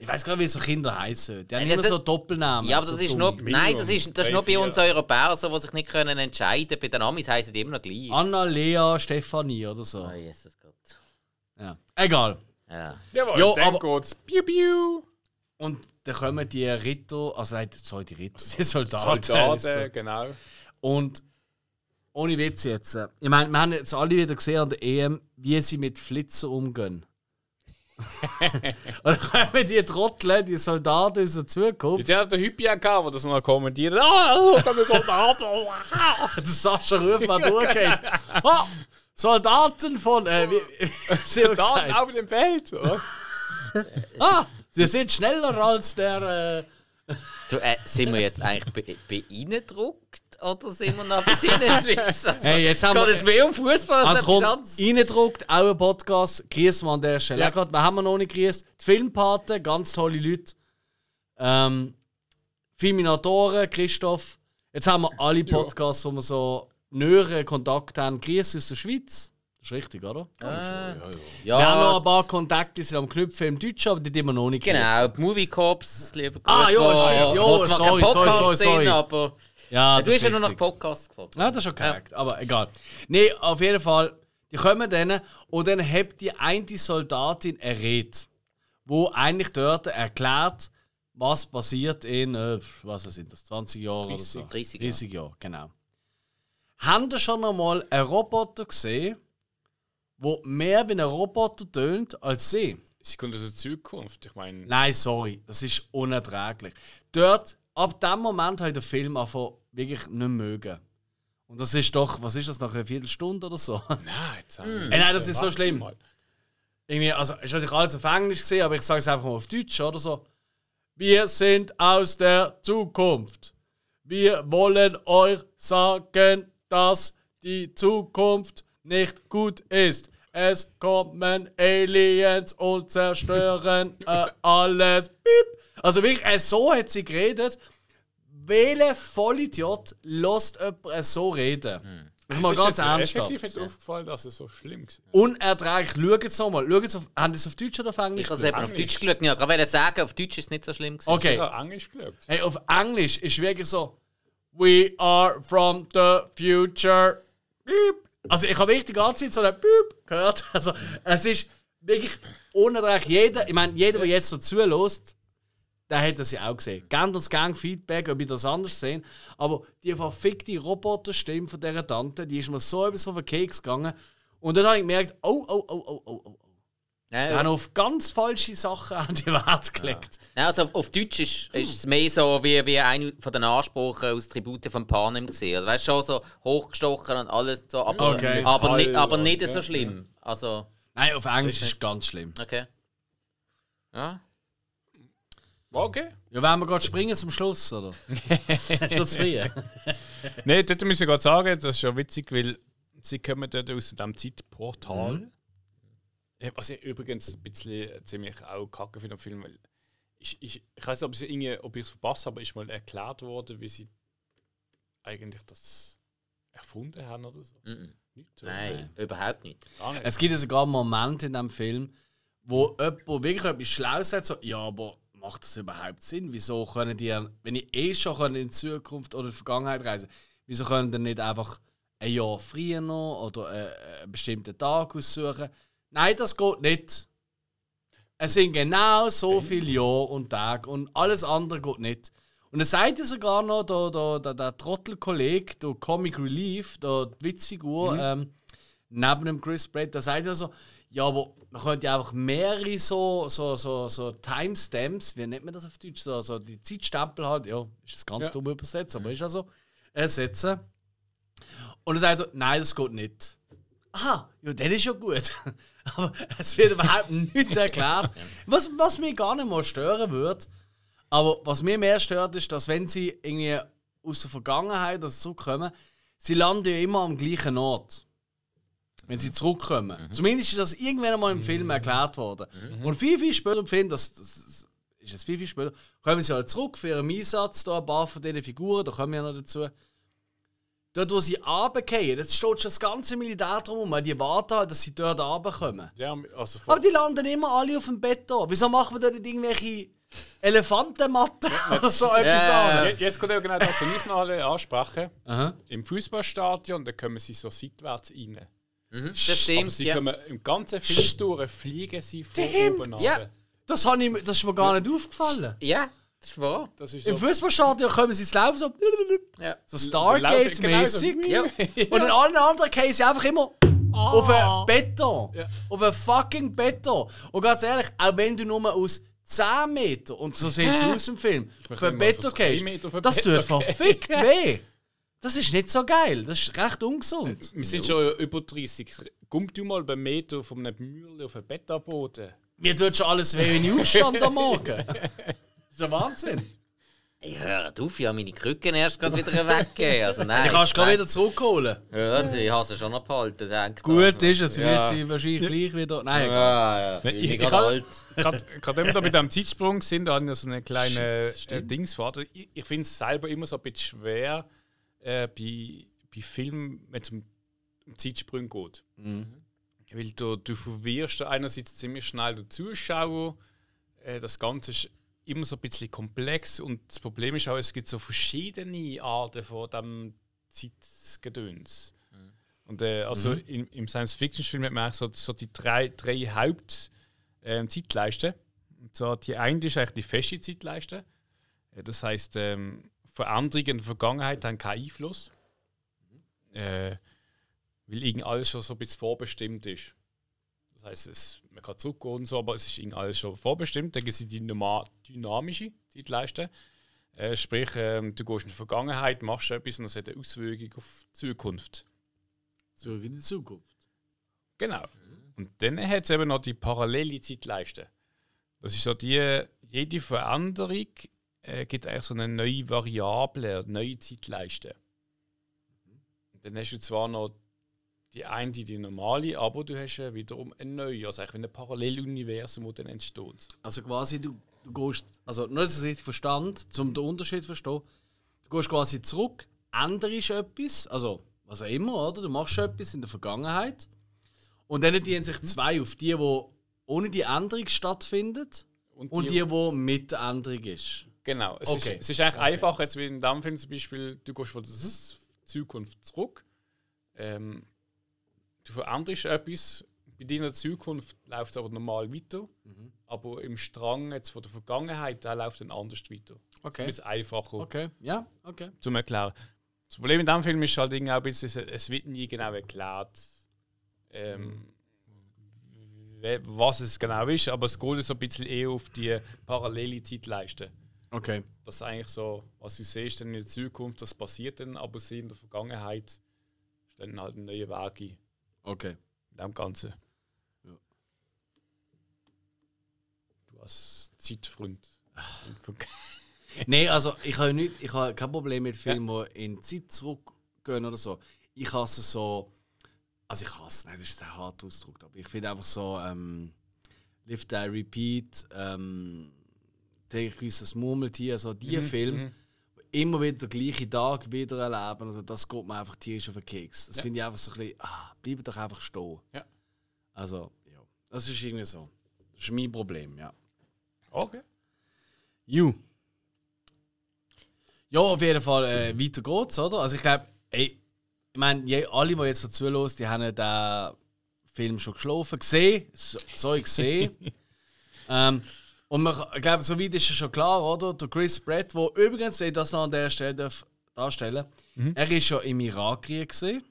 Ich weiß gar nicht, wie so Kinder heißen. Die haben Äh, das immer so Doppelnamen. Ja, aber so das ist nur, nein, das ist, das ist nur bei uns Europäer so, die sich nicht können entscheiden Bei den Amis heißen die immer noch gleich. Anna, Lea, Stefanie oder so. Oh, Jesus Gott. Ja. Egal. Ja. Jawohl, Jo, dann aber- geht's. Piu, piu. Und dann kommen die Ritter, also nein, sorry, die Ritter, die Soldaten. Soldaten, genau. Und ohne Witz jetzt. äh, Ich meine, wir haben jetzt alle wieder gesehen an der EM, wie sie mit Flitzer umgehen. Und dann kommen die Trottel, die Soldaten aus der Zukunft. Der hat der Hypia gehabt, der das noch kommentiert. Ah, so kommen Soldaten. Der Sascha Ruf hat durchgehend. Oh, Soldaten von. Äh, wie, Soldaten auf dem Feld. oder? Ah, sie sind schneller als der. Äh, Du, äh, sind wir jetzt eigentlich be beeindruckt oder sind wir noch bei Sinneswiss? Also, Hey, jetzt haben es wir- geht jetzt mehr um Fußball als also kommt, reingedruckt, auch ein Podcast. Grüßen wir an der Stelle. Ja. Ja. Gerade, wir haben wir noch nicht grüßt. Die Filmpaten, ganz tolle Leute. Ähm, Filminatoren, Christoph. Jetzt haben wir alle Podcasts, wo wir so näheren Kontakt haben. Grüße aus der Schweiz. Das ist richtig, oder? Ah, Wir haben noch ja, ein paar Kontakte, die sind am Knüpfen im Deutschen, aber die haben wir noch nicht genau. Die Movie Cops, lieber Ah, ja, shit, ja, sorry, sorry, Podcast sorry, sorry. aber Ja, du das hast ja ist nur nach. Podcast gefragt. Ja, das ist schon korrekt, aber egal. Nee, auf jeden Fall, die kommen dann und dann hat die eine Soldatin errät, wo eigentlich dort erklärt, was passiert in, äh, was sind das, 20 Jahre oder so? 30 Jahre. 30 Jahre, genau. Haben ihr schon einmal einen Roboter gesehen, wo mehr wie ein Roboter tönt als sie? Sie kommt aus der Zukunft. Ich meine, Nein, sorry, das ist unerträglich. Dort, ab dem Moment habe ich den Film einfach wirklich nicht mögen. Und das ist doch, was ist das, nach einer Viertelstunde oder so? nein, jetzt haben wir Ey, nein, das ist so schlimm. maximal. Irgendwie, also, ist natürlich alles auf Englisch gesehen, aber ich sage es einfach mal auf Deutsch oder so. Wir sind aus der Zukunft. Wir wollen euch sagen, dass die Zukunft nicht gut ist. Es kommen Aliens und zerstören äh, alles. Piep. Also wirklich, äh, so hat sie geredet. Welcher Vollidiot lässt jemanden so reden? Das ist mal ganz ernsthaft. Effektiv ist aufgefallen, dass es so schlimm ist. Unerträglich. Schaut es nochmal. Schaut es auf, haben Sie es auf Deutsch oder auf Englisch? Ich habe es eben auf. Deutsch geschaut. Ja, gerade wollte sagen, auf Deutsch ist es nicht so schlimm. gewesen. Okay. Ich habe Englisch geschaut. Hey, auf Englisch ist wirklich so: We are from the future. Beep. Also, ich habe wirklich die ganze Zeit so ein Beep gehört. Also, es ist wirklich unerträglich. Jeder, ich meine, jeder, der jetzt dazu lässt, der hat das ja auch gesehen. Gebt uns gerne Feedback, ob ihr das anders sehen. Aber die verfickte Roboterstimme von dieser Tante, die ist mir so etwas von den Keks gegangen. Und dann habe ich gemerkt: Oh, oh, oh, oh, oh, oh. Ja, Die haben auf ganz falsche Sachen an die Wert gelegt. Nein, also auf, auf Deutsch ist, ist es mehr so wie, wie einer von den Ansprüchen aus Tribute von Panem gesehen. Also, weißt du, schon so hochgestochen und alles so, aber, Okay. aber, nicht, Metall aber nicht ja, so schlimm. Also, Nein, auf Englisch ist es ganz schlimm. okay. Ja. Okay. Ja, wollen wir gerade springen zum Schluss, oder? Du zu viel? Nein, dort muss ich gerade sagen, das ist ja witzig, weil sie kommen dort aus dem Zeitportal. Mhm. Was ich übrigens ein bisschen äh, ziemlich auch kacke finde am Film, weil ich, ich, ich weiß nicht, ob ich es verpasst habe, ist mal erklärt worden, wie sie eigentlich das erfunden haben oder so. Mhm. Nicht, oder? Nein, überhaupt nicht. Gar nicht. Es gibt ja sogar Momente in diesem Film, wo jemand wirklich etwas Schlaues sagt, so, ja, aber macht das überhaupt Sinn? Wieso können die, wenn ich eh schon können in die Zukunft oder in die Vergangenheit reisen wieso können die nicht einfach ein Jahr früher noch oder äh, einen bestimmten Tag aussuchen? Nein, das geht nicht. Es sind genau so viele Jahre und Tage und alles andere geht nicht. Und dann sagt er sogar noch, der, der, der, der Trottelkollege, der Comic Relief, der Witzfigur, ähm, neben dem Chris Pratt, da sagt er so, ja, aber man könnte ja einfach mehrere so, so, so, so Timestamps, wie nennt man das auf Deutsch, so, so die Zeitstempel halt, ja, ist das ganz Ja. dumm übersetzt, aber ist ja so, äh, setzen. Und dann sagt er, nein, das geht nicht. Aha, ja, das ist ja gut. aber es wird überhaupt nicht erklärt. Was, was mich gar nicht mal stören würde, aber was mir mehr stört, ist, dass wenn sie irgendwie aus der Vergangenheit oder zurückkommen, sie landen ja immer am gleichen Ort. Wenn sie zurückkommen. Zumindest ist das irgendwann einmal im Film erklärt worden. Und viel, viel später im Film, das, das ist jetzt viel, viel später, kommen sie halt zurück für ihren Einsatz, da ein paar von diesen Figuren, da kommen wir noch dazu. Dort, wo sie runterfallen, jetzt steht schon das ganze Militär drum, weil die warten halt, dass sie dort runterkommen. Ja, also Aber die landen immer alle auf dem Bett da. Wieso machen wir dort nicht irgendwelche Elefantenmatten oder so etwas an? Je- Jetzt kommt eben genau das, was ich noch alle anspreche. Aha. Im Fußballstadion, da kommen sie so seitwärts rein. Mhm, das Aber sie Ja. kommen im ganzen Film durch, fliegen sie von Stimmt. oben Ja. runter. Das, hab ich, das ist mir gar nicht aufgefallen. ja, das ist wahr. Das ist Im so. Fußballstadion kommen sie ins Laufen so, Ja. so Stargate-mäßig. Genau Ja. Und in allen anderen gehen sie einfach immer auf ein Beton. Ja. Auf ein fucking Beton. Und ganz ehrlich, auch wenn du nur aus 10 Meter, und so sieht es aus im Film, auf ein immer Beton drei gehst, Meter auf ein das Beton tut verfickt weh. Das ist nicht so geil. Das ist recht ungesund. Wir sind schon über 30. Komm du mal beim Meter von einem Mürle auf ein Bett abboden. Mir tut schon alles weh, wenn ich aufstand am Morgen. Das ist ein Wahnsinn. Ich höre auf, ich habe meine Krücken erst gerade wieder weggegeben. Also nein. Ich kannst gerade wieder zurückholen. Ja, also ich habe sie schon denke Gut ist es, du Ja. wirst sie wahrscheinlich gleich wieder. Nein. Ja, ja. Ich bin gerade alt. Gerade wenn wir da mit dem Zeitsprung sind, da haben wir so eine kleine äh, Dingsfahrt. Ich, ich finde es selber immer so ein bisschen schwer äh, bei, bei Filmen, wenn es um, um Zeitsprünge geht. Weil du, du verwirrst einerseits ziemlich schnell den Zuschauer. Äh, das Ganze ist immer so ein bisschen komplex und das Problem ist auch, es gibt so verschiedene Arten von dem Zeitgedöns. Und äh, also im, im Science-Fiction-Film hat man eigentlich so, so die drei, drei Haupt- ähm. Und zwar die eine ist eigentlich die feste Zeitleiste. Äh, Das heißt, ähm, Veränderungen in der Vergangenheit haben keinen Einfluss. Äh, weil irgend alles schon so ein bisschen vorbestimmt ist. Das heißt, es, man kann zurückgehen und so, aber es ist irgend alles schon vorbestimmt. Dann gibt es die dynamische Zeitleiste. Äh, sprich, ähm, du gehst in die Vergangenheit, machst etwas und das hat eine Auswirkung auf die Zukunft. Zurück in die Zukunft. Genau. Und dann hat es eben noch die parallele Zeitleiste. Das ist so die, jede Veränderung äh, gibt eigentlich so eine neue Variable, eine neue Zeitleiste. Und dann hast du zwar noch die eine, die normale, aber du hast ja wiederum eine neue, also eigentlich wie ein Paralleluniversum, das dann entsteht. Also quasi, du, du gehst, also nur, dass ich richtig verstand, um den Unterschied zu verstehen, du gehst quasi zurück, änderst etwas, also was auch immer, oder? Du machst etwas in der Vergangenheit und dann dienen sich zwei auf die, wo ohne die Änderung stattfindet und die, wo mit der Änderung ist. Genau. Es, Okay. ist, es ist eigentlich einfacher, jetzt wie in dem Film zum Beispiel, du gehst von der Zukunft zurück, ähm, du veränderst etwas, bei deiner Zukunft läuft es aber normal weiter, aber im Strang jetzt von der Vergangenheit, der läuft dann anders weiter. Okay. Das ist einfacher Okay, ja, okay. zum Erklären. Das Problem in diesem Film ist halt irgendwie auch ein bisschen, es- wird nie genau erklärt, ähm, we- was es genau ist, aber es geht so ein bisschen eher auf die parallele Zeitleiste. Okay. Das ist eigentlich so, was du siehst dann in der Zukunft, das passiert dann, aber sie in der Vergangenheit stellen halt einen neuen Weg ein Okay. in dem Ganzen. Ja. Du als Zeitfreund. Nein, also ich habe nicht, ich habe kein Problem mit Filmen, die in die Zeit zurückgehen oder so. Ich hasse so, also ich hasse, nein, das ist ein harter Ausdruck, aber ich finde einfach so, ähm, Live Die Repeat, ähm, Täglich das Murmeltier, so die Filme, immer wieder den gleichen Tag wieder erleben. Also das geht mir einfach tierisch auf den Keks. Das finde ich einfach so ein bisschen, ah, bleib doch einfach stehen. Ja. Also, ja. Das ist irgendwie so. Das ist mein Problem, ja. Okay. You. Ja, auf jeden Fall äh, weiter geht's, oder? Also ich glaube, ey, ich meine, alle, die jetzt dazu hören, die haben den Film schon geschlafen, gesehen, so, so ich gesehen. ähm, und man, ich glaube, so weit ist es schon klar, oder? Der Chris Pratt, der übrigens, ich das noch an der Stelle darf darstellen er ist ja im Irakkrieg gesehen.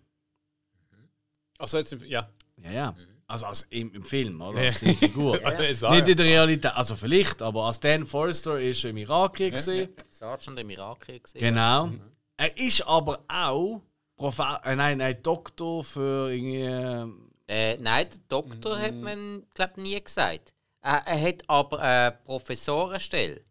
Also jetzt, ja. Ja, ja. Also, also im, im Film, oder? Ja. Als seine Figur. Ja. Nicht in der Realität, also vielleicht, aber als Dan Forrester ist er im Irakkrieg gesehen. Sergeant im Irakkrieg gesehen. Genau. Er ist aber auch Profe äh, nein, nein, Doktor für irgendwie. Äh, nein, Doktor hat man, glaube nie gesagt. Er, er hat aber eine Professorenstelle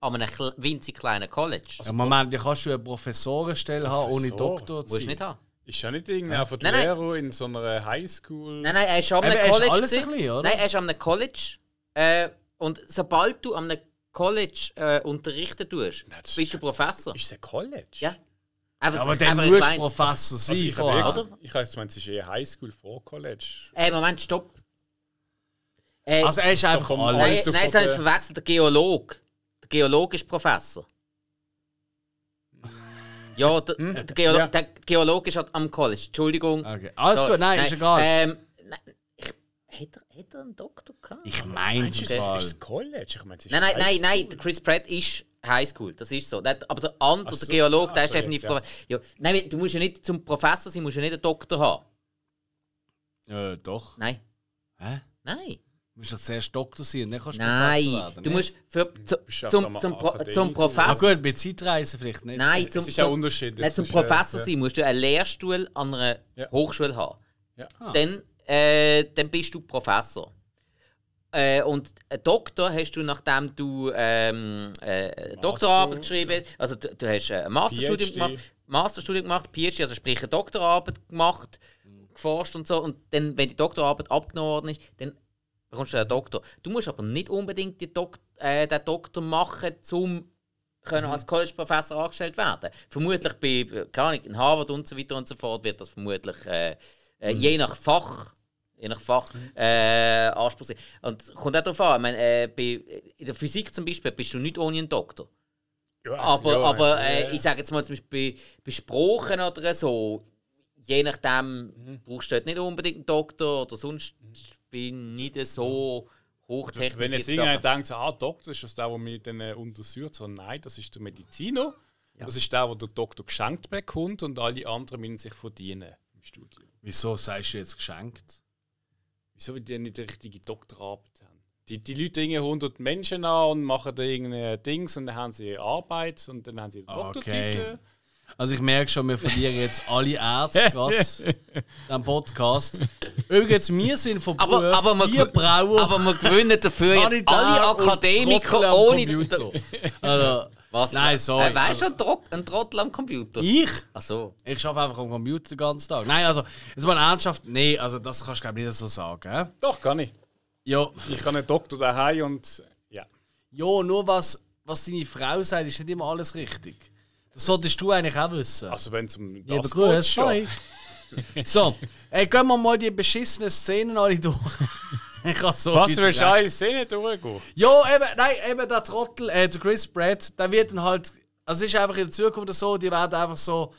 an einem winzig kleinen College. Ja, Moment, wie kannst du eine Professorenstelle haben, ohne Professor? Doktor zu Musst du sein? nicht haben. Ist ja nicht irgendein von Nein. Lehrer in so einer Highschool. Nein, nein, er ist an einem Eben, er ist College. alles ein bisschen, oder? Nein, er ist an einem College. Äh, und sobald du an einem College äh, unterrichten tust, Nein, bist du Professor. Ist es ein College? Ja. Einfach, Aber dann musst du Professor sein Also ich vorher. habe oder? ich habe jetzt gemeint, es ist eher Highschool vor College. Äh, Moment, stopp. Äh, Also er ist einfach vom nein, alles. Alter nein, jetzt habe ich es der- verwechselt. Der Geolog. Der Geolog ist Professor. Ja, der, der, Geolo Ja. der Geolog ist halt am College. Entschuldigung. Okay. Alles So, gut, nein, ist egal. Ähm, nein, ich, hat, er, hat er einen Doktor gehabt? ich meine es Fall. ist das College? Ich ist Nein, nein, nein, nein, der Chris Pratt ist Highschool, das ist so. Der- Aber der andere, so, der Geolog, der ah, ist so definitiv. ja. Ja. Nein, du musst ja nicht zum Professor sein, musst ja nicht einen Doktor haben. Ja, doch. Nein. Hä? Nein. Du musst doch zuerst Doktor sein und dann kannst du Nein. Professor werden. Du nicht? musst für, zu, bist ja zum, zum, Pro, zum Ah Professor. gut, bei Zeitreisen vielleicht nicht. Nein, zum, Es ist ja zum, unterschiedlich. nein, zum Professor ja. sein musst du einen Lehrstuhl an einer Ja. Hochschule haben. Ja. Dann, äh, dann bist du Professor. Äh, und einen Doktor hast du, nachdem du ähm, äh, eine Doktorarbeit geschrieben hast. Also du, du hast ein Masterstudium PhD. gemacht, Masterstudium gemacht, PhD, also sprich eine Doktorarbeit gemacht, geforscht und so. Und dann, wenn die Doktorarbeit abgenommen worden ist, dann bekommst du einen Doktor. Du musst aber nicht unbedingt die Dok äh, den Doktor machen, um können als College-Professor angestellt werden. Vermutlich bei, keine Ahnung, in Harvard und so weiter und so fort wird das vermutlich äh, äh, je nach Fach, je nach Fach äh, Anspruch sein. Und kommt auch darauf an, ich meine, äh, bei, in der Physik zum Beispiel bist du nicht ohne einen Doktor. Ja, Aber, ja, aber äh, ja. ich sage jetzt mal zum Beispiel bei, bei Sprachen oder so, je nachdem Mhm. brauchst du dort nicht unbedingt einen Doktor oder sonst bin ich nicht so hochtechnisch. Wenn jetzt irgendjemand denkt, so, ah, Doktor ist das der, der mich dann äh, untersucht, so nein, das ist der Mediziner. Das ist der, der der Doktor geschenkt bekommt und alle anderen müssen sich verdienen im Studium. Wieso sagst du jetzt geschenkt? Wieso, weil die nicht die richtige Doktorarbeit haben? Die, die Leute irgendwie 100 Menschen an und machen da irgendein Dings und dann haben sie Arbeit und dann haben sie den Okay. Also ich merke schon, wir verlieren jetzt alle Ärzte gerade am Podcast. Übrigens, wir sind von aber, Beruf aber, wir, Bierbrauer, aber wir gewinnen dafür jetzt alle Akademiker ohne. Computer. Also, Was? Nein, sorry. Äh, weißt du, ein, Tro ein Trottel am Computer? ich? Ach so. Ich arbeite einfach am Computer den ganzen Tag. Nein, also, jetzt mal ernsthaft. Nee, also das kannst du glaube ich nicht so sagen. hä? Doch, kann ich. Ja, Ich kann einen Doktor daheim und ja. ja, nur was, was deine Frau sagt, ist nicht immer alles richtig. Das solltest du eigentlich auch wissen. Also wenn es um das geht, schon. hi. So, ey, gehen wir mal die beschissenen Szenen alle durch. ich kann so Was, weg. alle Szenen durchgehen? Ja, eben, nein, eben der Trottel, äh, der Chris Pratt, der wird dann halt, also es ist einfach in der Zukunft so, die werden einfach so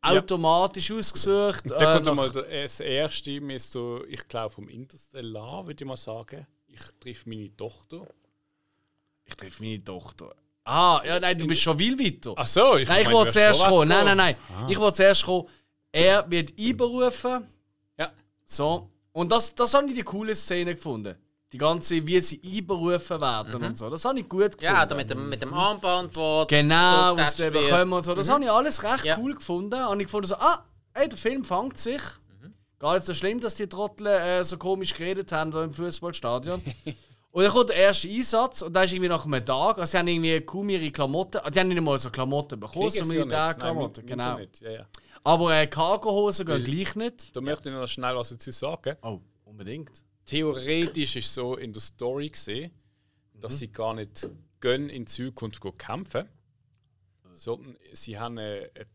automatisch ausgesucht. Da äh, kommt mal der- das erste, ist so, ich glaube vom Interstellar, würde ich mal sagen. Ich treffe meine Tochter. Ich treffe meine Tochter. Ah, ja, nein, du bist schon viel weiter. Ach so, ich nein, ich wollte zuerst kommen. Nein, nein, nein. Ich wollte zuerst kommen. Er wird einberufen. Ja. So. Und das, das habe ich die coole Szene gefunden. Die ganze, wie sie einberufen werden und so. Das habe ich gut gefunden. Ja, da mit dem, mit dem Armband, wo Genau, sie wird. bekommen und so. Das habe ich alles recht Ja. cool gefunden. Und ich gefunden so, ah, ey, der Film fängt sich. Gar nicht so schlimm, dass die Trottel äh, so komisch geredet haben da im Fußballstadion. und dann kommt der erste Einsatz und da ist irgendwie nach einem Tag, also sie haben irgendwie kaum ihre Klamotten, die haben nicht mal so Klamotten bekommen, so Kriegen sie ja nicht. Nein, Militärklamotten, müssen- müssen genau. Ja, ja. Aber äh, Cargohosen gehen gleich nicht. Da möchte ich noch schnell was dazu sagen. Oh, unbedingt. Theoretisch ist es so in der Story gesehen, dass Mhm. sie gar nicht gehen in Zukunft kämpfen, sondern sie haben ein, ein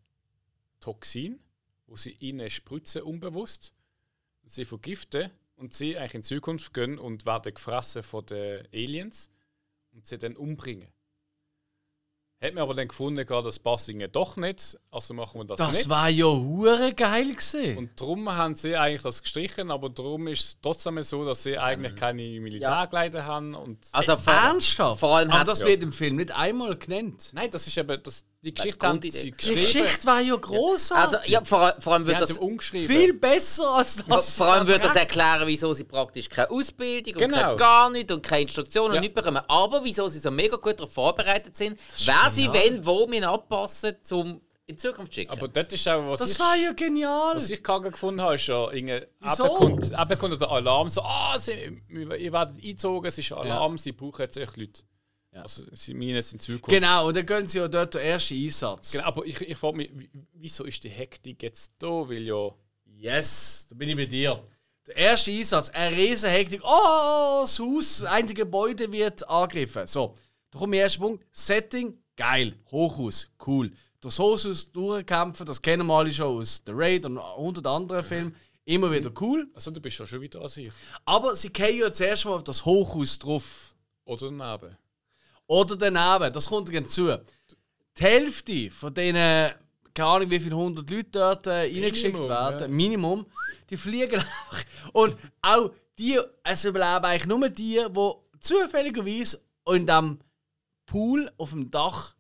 Toxin, wo sie ihnen spritzen unbewusst, sie vergiften und sie eigentlich in Zukunft gehen und werden gefressen von den Aliens und sie dann umbringen. Hat mir aber dann gefunden, gerade das passt ihnen doch nicht, also machen wir das, Das nicht. war ja hure geil gesehen. Und darum haben sie eigentlich das gestrichen, aber darum ist es trotzdem so, dass sie eigentlich keine Militärkleider haben. Und Also vor, Ernsthaft? vor allem Aber hat- das ja. wird im Film nicht einmal genannt. Nein, das ist eben, das, die Geschichte haben Die Die. Geschichte war ja großartig. also ja, vor, vor allem wird das. Viel besser als das. Vor allem würde das erklären, wieso sie praktisch keine Ausbildung und Genau. keine gar nichts und keine Instruktionen Ja. und nichts bekommen. Aber wieso sie so mega gut darauf vorbereitet sind, wer sie wenn, wo müssen anpassen, zum in die Zukunft schicken. Aber das ist auch, was Das ich, war ja genial. was ich kacke gefunden habe, ist Wieso? eben kommt, kommt der Alarm, so, ah, sie, ihr werdet eingezogen, es ist ein Alarm, sie brauchen jetzt echt Leute. Ja. Also, sie meinen es in Zukunft. Genau, und dann gehen sie ja dort den ersten Einsatz. Genau, aber ich, ich frage mich, wie- wieso ist die Hektik jetzt da? Weil ja. Yes, da bin ich bei dir. Der erste Einsatz, eine riesen Hektik. Oh, das Haus, das einzige Gebäude wird angegriffen. So, da kommt der erste Punkt. Setting, geil. Hochhaus, cool. Das Hochhaus durchkämpfen, das kennen wir alle schon aus The Raid und 100 anderen Filmen. Immer wieder cool. Also, du bist ja schon wieder an sich. Aber sie gehen ja zuerst mal auf das Hochhaus drauf. Oder daneben. Oder daneben, das kommt dann zu. Die Hälfte von diesen, keine Ahnung wie viele hundert Leute dort äh, reingeschickt werden, ja. Minimum, die fliegen einfach. Und auch die, es überleben eigentlich nur die, die zufälligerweise in diesem Pool auf dem Dach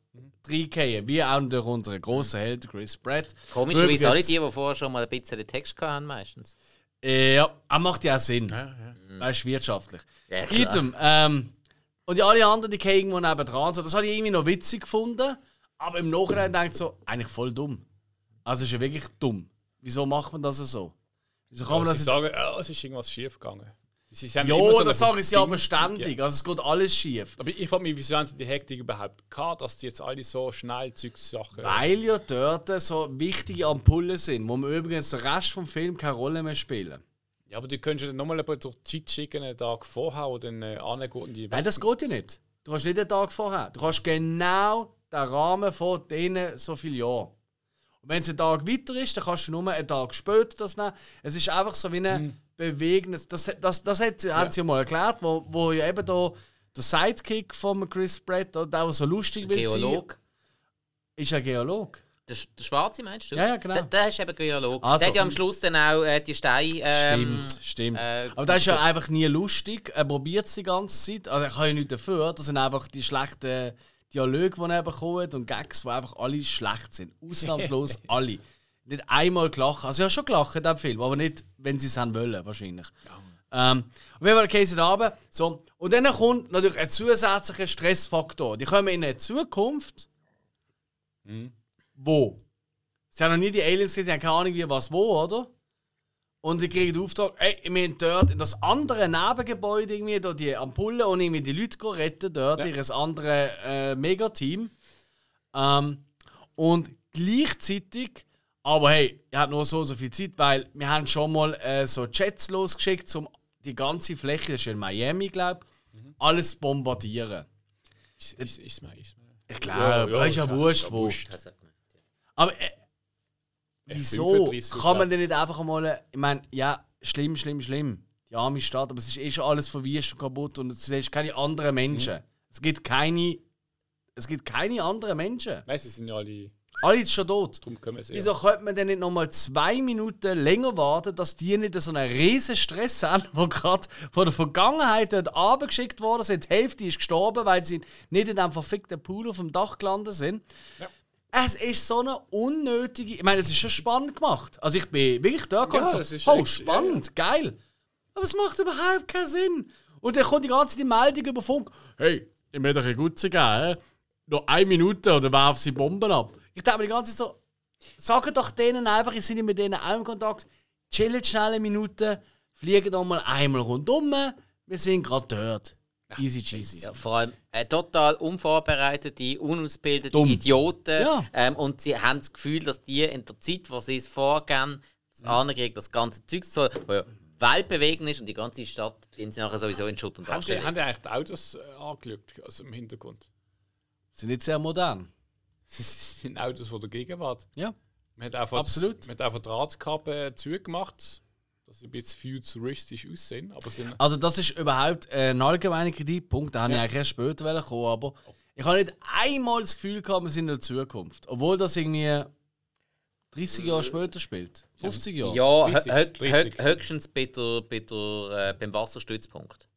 reingehen. Wie auch durch unseren grossen Helden Chris Pratt. Komischerweise alle die, die vorher schon mal ein bisschen Text hatten, meistens. Äh, Ja, er macht ja auch Sinn. Ja, ja. Das ist wirtschaftlich. Ja, klar. Item, ähm, und die alle anderen, die gehen irgendwo nebendran. So, das habe ich irgendwie noch witzig gefunden. Aber im Nachhinein denkt so, eigentlich voll dumm. Also ist ja wirklich dumm. Wieso macht man das so? Wieso kann man das sie sagen, ja, es ist irgendwas schief gegangen. Sie Ja, so das sagen sie aber ständig. Also es geht alles schief. Aber ich frage mich, wieso haben sie die Hektik überhaupt gehabt, dass die jetzt alle so schnell Zeugssachen. Weil ja dort so wichtige Ampullen sind, wo man übrigens den Rest vom Film keine Rolle mehr spielen. Ja, aber die könntest du dann nochmal durch die Cheat schicken, einen Tag vorher und dann äh, angehen und die. Nein, das geht ja nicht. Du kannst nicht den Tag vorher. Du kannst genau den Rahmen von denen so viele Jahre. Und wenn es ein Tag weiter ist, dann kannst du nur einen Tag später das nehmen. Es ist einfach so wie ein bewegendes. Das, das, das hat, haben sie ja mal erklärt, wo, wo ja eben da der Sidekick von Chris Pratt, der der so lustig will sein, Geolog. ist ein Geolog. Der, der Schwarze meinst du? Ja, ja, genau. Der, der ist eben Geolog. Also- der hat ja am Schluss dann auch äh, die Steine. Ähm, Stimmt, stimmt. äh, Aber das ist ja einfach nie lustig. Er probiert es die ganze Zeit. Also er kann ja nichts dafür. Das sind einfach die schlechten Dialoge, die er bekommt und Gags, die einfach alle schlecht sind. Ausnahmslos alle. Nicht einmal gelacht. Also habe schon gelacht in diesem Film, aber nicht, wenn sie es haben wollen, wahrscheinlich. Ähm, auf jeden Fall gehen da runter. So. Und dann kommt natürlich ein zusätzlicher Stressfaktor. Die kommen in eine Zukunft, wo? Sie haben noch nie die Aliens gesehen, sie haben keine Ahnung, wie was wo, oder? Und sie kriegen den Auftrag, ey, wir müssen dort in das andere Nebengebäude irgendwie, da die Ampullen und irgendwie die Leute retten, dort, Ja. ihres anderen äh, Megateam. Ähm, und gleichzeitig, aber hey, ihr habt nur so und so viel Zeit, weil wir haben schon mal äh, so Jets losgeschickt, um die ganze Fläche, das ist in Miami, glaube ich, alles zu bombardieren. Ist, ist, ist mir, ist mir. Ich glaube, Ja, ja, ist ja ist wurscht, wo. wurscht. Aber äh, wieso F35 kann man denn nicht einfach einmal. Ich meine, ja, schlimm, schlimm, schlimm. Die arme Stadt, aber es ist eh schon alles verwirrt und kaputt und es ist keine anderen Menschen. Mhm. Es gibt keine. Es gibt keine anderen Menschen. Nein, sie sind ja alle. Alle sind schon tot. Darum können sie. Wieso könnte man denn nicht nochmal zwei Minuten länger warten, dass die nicht so einen riesen Stress haben, wo gerade von der Vergangenheit dort abgeschickt worden sind? Die Hälfte ist gestorben, weil sie nicht in diesem verfickten Pool auf dem Dach gelandet sind. Ja. Es ist so eine unnötige. Ich meine, es ist schon spannend gemacht. Also ich bin wirklich da gekommen Ja, so, oh, spannend, geil. Aber es macht überhaupt keinen Sinn. Und dann kommt die ganze Zeit die Meldung über Funk. Hey, ich möchte euch gut geben. hä? Noch eine Minute oder werfen sie Bomben ab. Ich denke mir die ganze Zeit so, sagt doch denen einfach, ich bin mit denen auch im Kontakt, chillen schnell eine Minute, fliegen doch mal einmal rundum, wir sind gerade dort. Easy cheesy. Ja, vor allem äh, total unvorbereitete, unausgebildete Dumm. Idioten. Ja. Ähm, und sie haben das Gefühl, dass die in der Zeit, wo sie es vorgehen, das ankriegen, das ganze Zeug so, wo ja weltbewegend ist und die ganze Stadt, den sie nachher sowieso in Schutt und haben, Asche haben die eigentlich die Autos äh, angeschaut, also im Hintergrund? Sind nicht sehr modern. Das sind Autos von der Gegenwart. Ja. Man hat einfach, Absolut. Man hat einfach Drahtkappen zugemacht, dass sie ein bisschen futuristisch aussehen. Aber sind Also das ist überhaupt ein allgemeiner Kritikpunkt, da habe ich eigentlich erst später wollen kommen, aber ich habe nicht einmal das Gefühl gehabt, wir sind in der Zukunft. Obwohl das irgendwie 30 Jahre später spielt. 50 Jahre. Ja, 30, hö- hö- 30. hö- höchstens bei der, bei der, äh, beim Wasserstützpunkt.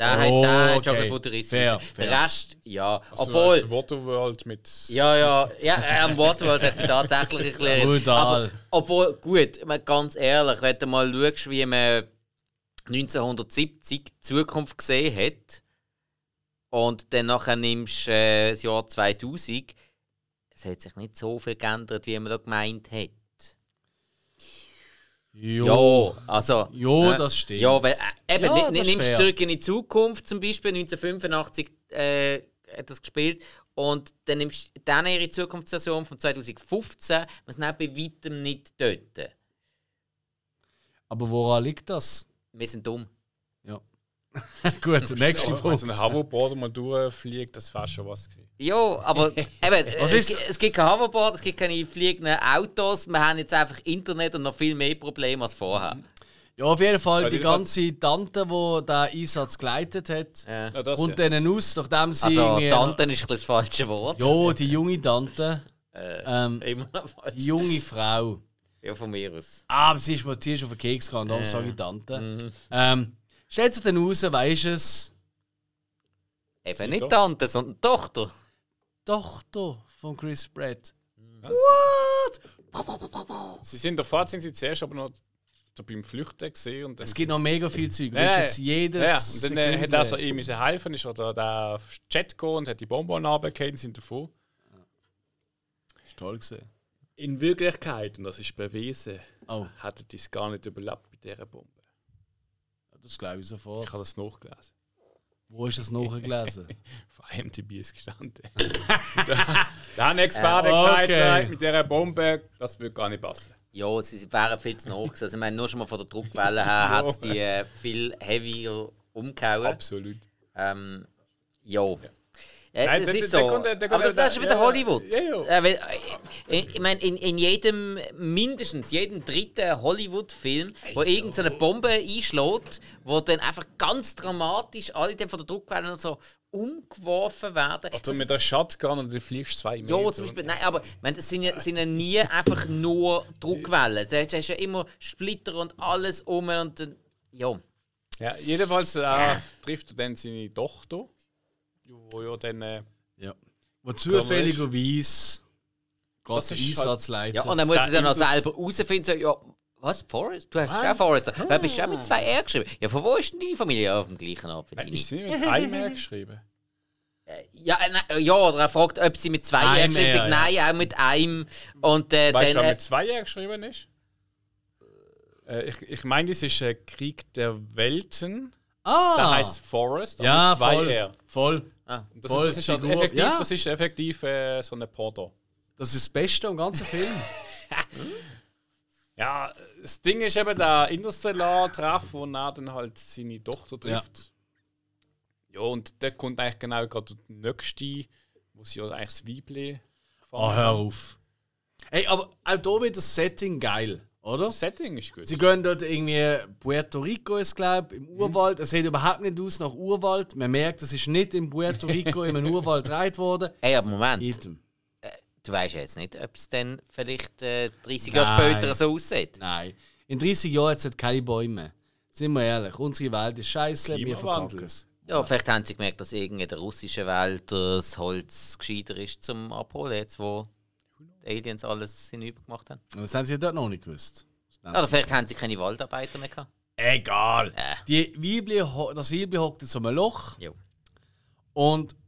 Der Oh, hat, der schon okay. Fair, Der. Rest, ja. also Obwohl, als Waterworld mit. ja, ja, ja, äh, am Waterworld hat es mir tatsächlich ein bisschen. Brutal. Obwohl, gut, ganz ehrlich, wenn du mal schaust, wie man 1970 die Zukunft gesehen hat und dann nachher nimmst du äh, das Jahr 2000, es hat sich nicht so viel geändert, wie man da gemeint hat. Jo. Ja, also. Ja, äh, das stimmt. Ja, weil, äh, eben, Ja, nimmst du zurück in die Zukunft, zum Beispiel 1985 äh, hat das gespielt, und dann nimmst du dann ihre Zukunftsversion von 2015, wir sind auch bei weitem nicht dort. Aber woran liegt das? Wir sind dumm. Ja. Gut, nächste Aber wenn ein Punkt. Hoverboard mal durchfliegt, das wäre schon was gewesen. Ja, aber eben, Was es, ist- es gibt kein Hoverboard, es gibt keine fliegenden Autos, wir haben jetzt einfach Internet und noch viel mehr Probleme als vorher. Ja, auf jeden Fall die die ganze Tante, die den Einsatz geleitet hat, Ja. Ja, das kommt ja. denen aus, nachdem sie Also. Tante ist ein bisschen das falsche Wort. Ja, die junge Tante, Äh, ähm, immer noch falsch. die junge Frau. Ja, von mir aus. Ah, aber sie ist mir sie ist auf den Keks gegangen, darum sage ich Tante. Ähm, stellt sich dann raus, weisst du es, Eben nicht doch. Tante, sondern Tochter. Tochter von Chris Pratt. Sie sind der Fahrt sind sie zuerst aber noch so beim Flüchten gesehen und Es gibt noch mega viel Zeug. Du Ja, ja. jetzt jedes. Ja, und dann äh, hat er so ihm müssen helfen, ist oder der Chat gegangen und hat die Bonbon runtergefallen, sind davon. ist toll gesehen. In Wirklichkeit, und das ist bewiesen, Oh, hat er das gar nicht überlebt bei dieser Bombe. Das glaube ich sofort. Ich habe das nachgelesen. Wo ist das nachgelesen? Auf IMDb ist gestanden. da, haben Experten Äh, gesagt, okay. äh, mit dieser Bombe, das würde gar nicht passen. Ja, sie wären viel zu nah gewesen. Also, ich meine, nur schon mal von der Druckwelle her hat es die äh, viel heavier umgehauen. Absolut. Ähm, ja. Ja, Nein, das der- ist der so. kommt- der- der Aber das, das ist schon wieder ja, Hollywood. ja, ja. Äh, weil, äh, ich meine, in, in jedem, mindestens jedem dritten Hollywood-Film, wo irgendeine Bombe einschlägt, wo dann einfach ganz dramatisch alle dann von der Druckwelle so umgeworfen werden. Also mit der Shotgun und du fliegst zwei Meter. ja, zum Beispiel, nein, aber ich meine, das sind ja, sind ja nie einfach nur Druckwellen. Da hast du ja immer Splitter und alles um und dann, ja. Ja, jedenfalls äh, trifft er dann seine Tochter, wo ja dann... Äh, ja. Wo zufälligerweise gerade der ist halt- Einsatz leitet. Ja, und dann muss Da es ja noch selber herausfinden, so, ja, was, Forrest? Du hast ja Forrest. Wer bist du auch mit zwei R geschrieben? Ja, von wo ist denn deine Familie? Ja, auf dem gleichen wie deine. ist sie nicht mit einem R geschrieben? Ja, äh, nein, ja, oder er fragt, ob sie mit zwei R geschrieben sind. Nein, auch mit einem. Und äh, Weißt du, dann... wer Äh, mit zwei R geschrieben ist? Äh, ich ich meine, das ist äh, Krieg der Welten. ah! Der heißt Forest, aber ja, mit zwei voll. R. Voll. Ah, Das, Voll, das, ist halt effektiv, ja. das ist effektiv äh, so ein Porto. Das ist das Beste am ganzen Film. Ja, das Ding ist eben der Interstellar-Treff, wo er dann halt seine Tochter trifft. Ja, und der kommt eigentlich genau gerade der nächste, wo sie ja eigentlich das Weibli Ah, hör auf. Ey, aber auch hier wird das Setting geil, oder? Das Setting ist gut. Sie gehen dort irgendwie Puerto Rico, ist glaube im Urwald. Es sieht überhaupt nicht aus nach Urwald. Man merkt, es ist nicht in Puerto Rico in einem Urwald gedreht worden. hey, aber Moment. Item. Du weißt ja jetzt nicht, ob es dann vielleicht äh, 30 Jahre später so aussieht. Nein. In 30 Jahren hat es keine Bäume. Sind wir ehrlich, unsere Welt ist scheiße, wir Klimawandel. verkacken es. Ja, vielleicht haben sie gemerkt, dass irgendwie in der russischen Welt das Holz gescheiter ist zum Abholen, jetzt wo die Aliens alles hinübergemacht haben. Das haben sie dort noch nicht gewusst. Oder vielleicht haben sie keine Waldarbeiter mehr gehabt. Egal. Äh. Die Weibli, das Weibli hockt in so einem Loch Jo. und.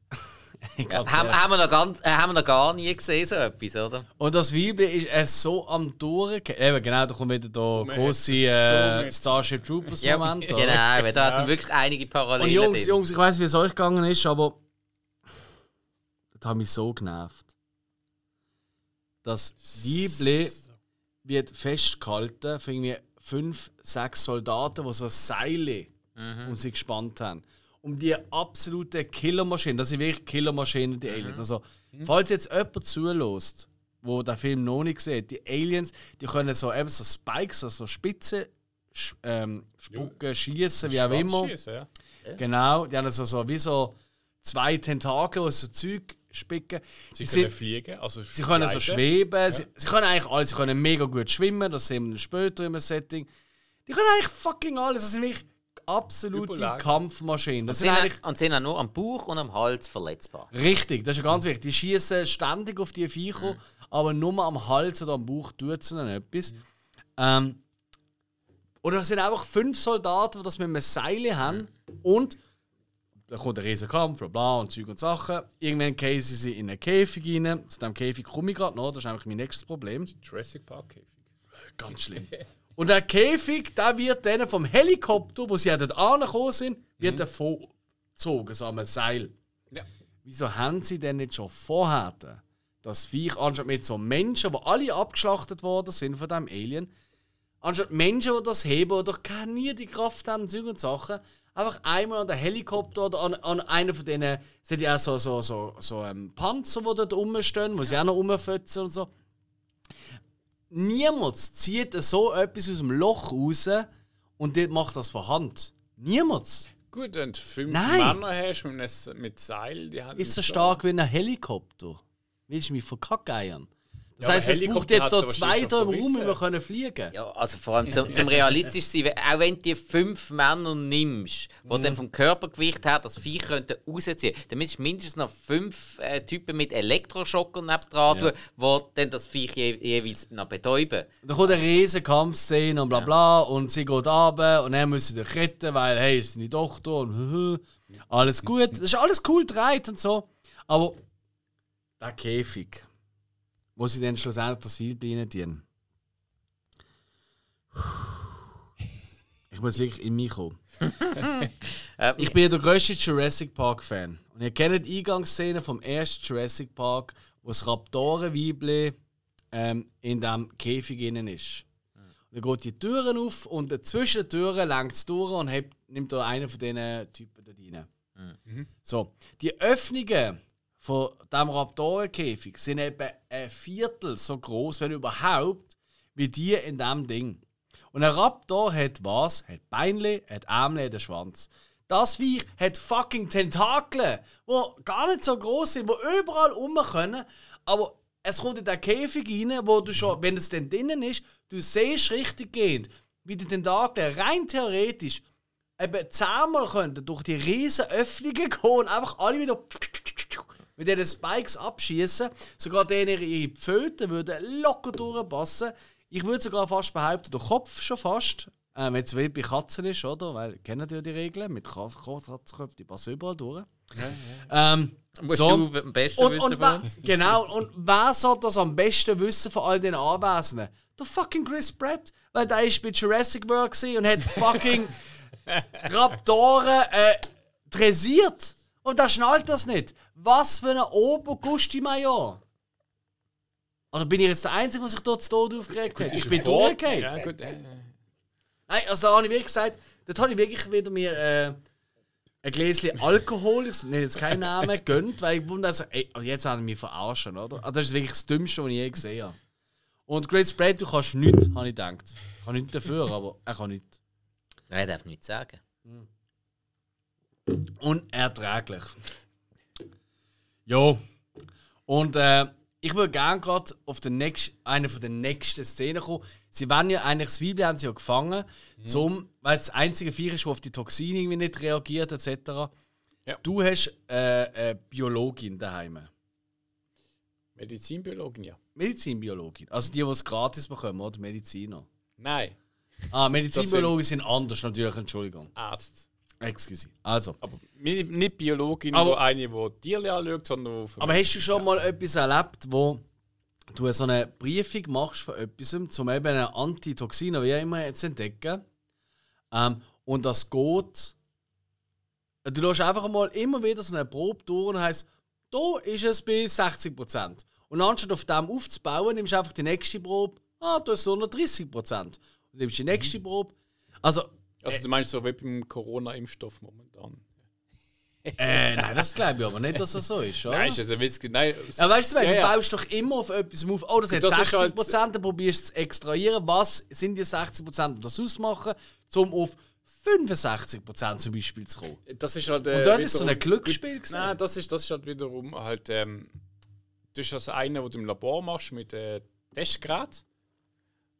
Ja, haben, haben, wir noch ganz, äh, haben wir noch gar nie gesehen, so etwas, oder? Und das Weibli ist äh, so am Durchgehen. Eben, genau, da kommt wieder der große äh, so mit- Starship Troopers Ja, Moment. genau, oder? weil da sind wirklich einige Und Parallelen Jungs, drin. Jungs, ich weiß, wie es euch gegangen ist, aber. Das hat mich so genervt. Das Weibli wird festgehalten von irgendwie fünf, sechs Soldaten, die so Seile Mhm. um sie gespannt haben. um die absolute Killermaschine. Das sind wirklich Killermaschinen, die Aliens. Also, falls jetzt jemand zulässt, wo der Film noch nicht sieht, die Aliens, die können so eben so Spikes, also Spitze sch- ähm, spucken, schießen, wie auch immer. Schiessen, ja. Genau, die haben so, so wie so zwei Tentakel, so Zeug spicken. Sie Die können fliegen, also Sie können so schweben, sie, sie können eigentlich alles, sie können mega gut schwimmen, das sehen wir später im Setting. Die können eigentlich fucking alles, das sind wirklich absolute Überlegen. Kampfmaschinen. Das Sie sind sind, eigentlich und sind auch nur am Bauch und am Hals verletzbar. richtig, das ist ja ganz wichtig. Die schießen ständig auf die Mhm. Viecher, aber nur am Hals oder am Bauch tut es ihnen etwas. Ähm, oder es sind einfach fünf Soldaten, die das mit einem Seil haben und da kommt ein riesen Kampf, bla bla und Zeug und Sachen. Irgendwann gehen sie in einen Käfig rein. Zu dem Käfig komme ich gerade noch, das ist eigentlich mein nächstes Problem. Jurassic Park Käfig. Ganz schlimm. Und der Käfig, der wird dann vom Helikopter, wo sie ja dort angekommen sind, wird er vorgezogen, so am Seil. Ja. Wieso haben sie denn nicht schon vorher das Viech, anstatt mit so Menschen, die alle abgeschlachtet worden sind von dem Alien, anstatt Menschen, die das heben oder gar nie die Kraft haben, Zeug und Sachen, einfach einmal an den Helikopter oder an, an einen von denen, es sind ja auch so, so, so, so ähm, Panzer, die dort rumstehen, wo sie auch noch rumfetzen und so. Niemand zieht so etwas aus dem Loch raus und macht das von Hand. Niemand. Gut, wenn du fünf Nein. Männer hast mit, einem, mit Seil, die haben Ist so stark wie ein Helikopter. Willst du mich verkackeiern? Das Ja, heisst, es braucht jetzt sie zwei da im Raum, wir können fliegen Ja, also vor allem zum, zum realistisch sein, wenn- auch wenn du die fünf Männer nimmst, die Mhm. dann vom Körpergewicht her das Viech könnten rausziehen, dann müsstest du mindestens noch fünf äh, Typen mit Elektroschocker nebendran tun, die dann das Viech je, jeweils noch betäuben. Und dann kommt eine riesige Kampfszene und bla bla und sie geht runter und dann müssen sie dich retten, weil hey, ist deine Tochter und alles gut. Das ist alles cool gedreht und so. Aber der Käfig, wo sie dann schlussendlich das rein tun. Ich muss wirklich in mich kommen. Ich bin der grösste Jurassic Park Fan. Und ihr kennt die Eingangsszene vom ersten Jurassic Park, wo das Raptorenweibli ähm, in dem Käfig innen ist. Und dann geht die Türen auf und zwischen den Türen lenkt es durch und hebt, nimmt da einen von diesen Typen da rein. So, die Öffnungen von diesem Raptorenkäfig sind etwa ein Viertel so groß, wenn überhaupt, wie die in diesem Ding. Und ein Raptor hat was? Hat Beinle, hat Ärmel, hat einen Schwanz. Das Viech hat fucking Tentakel, die gar nicht so groß sind, die überall rum können. Aber es kommt in den Käfig rein, wo du schon, wenn es dann drinnen ist, du siehst richtig gehend, wie die Tentakel rein theoretisch eben zehnmal könnten durch die riesen Öffnungen gehen und einfach alle wieder mit diesen Spikes abschießen. Sogar denen ihre Pföten würden locker durchpassen. Ich würde sogar fast behaupten, der Kopf schon fast. Ähm, jetzt wie bei Katzen ist, oder? Weil kennen ja die Regeln mit Ka- Katzenköpfen, die passen überall durch. Ähm, musst so. du am besten und, wissen und wer, genau, und wer soll das am besten wissen von all den Anwesenden? Der fucking Chris Pratt. Weil der ist bei Jurassic World und hat fucking Raptoren äh, dressiert. Und der schnallt das nicht. Was für ein Obergusti-Major. Oder bin ich jetzt der Einzige, der sich dort zu Tod aufgeregt hat? Ich bin durchgefallen. Ja, gut. äh, Nein, also da habe ich wirklich gesagt, dort habe ich wirklich wieder mir äh, ein Gläschen Alkohol, ich nenne jetzt keinen Namen, gönnt, weil ich wundere, also, ey, also jetzt werden mich verarschen, oder? Also das ist wirklich das Dümmste, was ich je gesehen habe. Und Great Spread, du kannst nichts, habe ich gedacht. Ich kann nichts dafür, aber er kann nichts. Nein, er darf nichts sagen. Unerträglich. Jo. Und äh, ich würde gerne gerade auf den nächsten, eine von den nächsten Szenen kommen. Sie werden ja eigentlich, das Weibchen haben sie ja gefangen, zum, weil es das einzige Viech ist, das auf die Toxine irgendwie nicht reagiert, etc. Ja. Du hast äh, eine Biologin daheim. Medizinbiologin, ja. Medizinbiologin. Also die, die es gratis bekommen, oder? Mediziner. Nein, Ah, Medizinbiologen sind anders, natürlich, Entschuldigung. Arzt. Excuse. Also. Aber nicht Biologin, Aber- eine, die Tiere anschaut, sondern die Aber hast du schon mal etwas erlebt, wo du so eine Briefung machst von etwas, um eben einen Antitoxin, wie auch immer, zu entdecken? Ähm, und das geht. Du lässt einfach mal immer wieder so eine Probe durch und heisst, da ist es bei 60%. Und anstatt auf dem aufzubauen, nimmst du einfach die nächste Probe, ah, da ist es nur noch 30%. Und nimmst die nächste Probe. Also, Also du meinst so wie beim Corona-Impfstoff momentan. Äh, nein, das glaube ich aber nicht, dass das so ist, oder? Nein, ist also ein Witz. Nein, Ja, weißt du, Ja, du baust doch immer auf etwas auf. Oh, das hat Das ist 60 halt- dann probierst du es zu extrahieren. Was sind die 60 die das ausmachen, um auf 65% zum Beispiel zu kommen? das ist halt. Äh, Und dort ist so ein Glücksspiel gewesen. Nein, das ist, das ist halt wiederum halt. Ähm, das ist das eine, was du im Labor machst mit äh, Testgerät.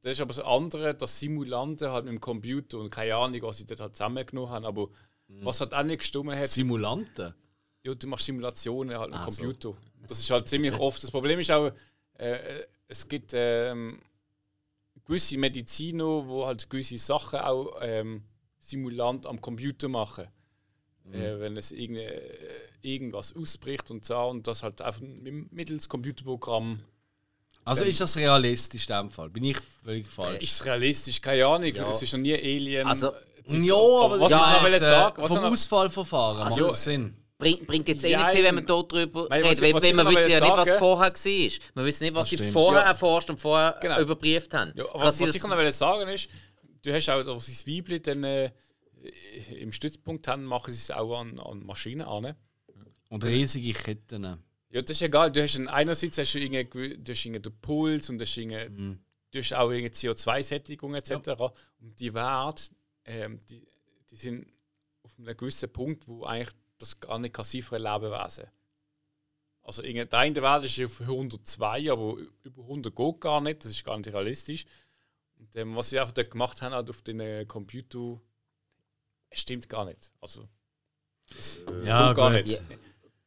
Das ist aber das andere, das Simulanten halt mit dem Computer und keine Ahnung, was sie dort halt zusammengenommen haben. Aber Mhm. was halt auch nicht gestimmt hat, Simulanten. ja, du machst Simulationen halt mit dem Ah, so. Computer. Das ist halt ziemlich oft. Das Problem ist auch, äh, es gibt ähm, gewisse Mediziner, wo halt gewisse Sachen auch ähm, simulant am Computer machen. Äh, wenn es irgende, äh, irgendwas ausbricht und so und das halt einfach mit- mittels Computerprogramm Also ist das realistisch in dem Fall? Bin ich völlig falsch? ist es realistisch, keine Ahnung. Ja. Es ist noch nie Alien. Also- ist- ja, aber was ja, ich noch jetzt, äh, sagen, was vom noch- Ausfallverfahren macht Also- das Sinn. Bringt, bringt jetzt eh nicht viel, wenn man hier drüber was redet. Weil, was weil man wissen ja nicht, was vorher war. Man wissen nicht, was Das sie vorher Ja. erforscht und vorher Genau. überprüft haben. Ja, aber was, das- ich noch sagen ist, du hast auch auf sein Weibli dann äh, im Stützpunkt haben, machen sie es auch an, an Maschinen an. Und riesige Ketten. Ja, das ist egal. Du hast einen, einerseits hast du irgendwie, du hast irgendwie den Puls und du hast, irgendwie, Mhm. du hast auch irgendwie CO2-Sättigung etc. Und die Werte, ähm, die, die sind auf einem gewissen Punkt, wo eigentlich das gar nicht kann sein für ein Lebewesen. Also irgendwie, der Wert ist auf 102, aber über 100 geht gar nicht. Das ist gar nicht realistisch. Und ähm, was sie einfach dort gemacht haben, halt auf den äh, Computer, stimmt gar nicht. Also, das, das Ja, geht gar nicht.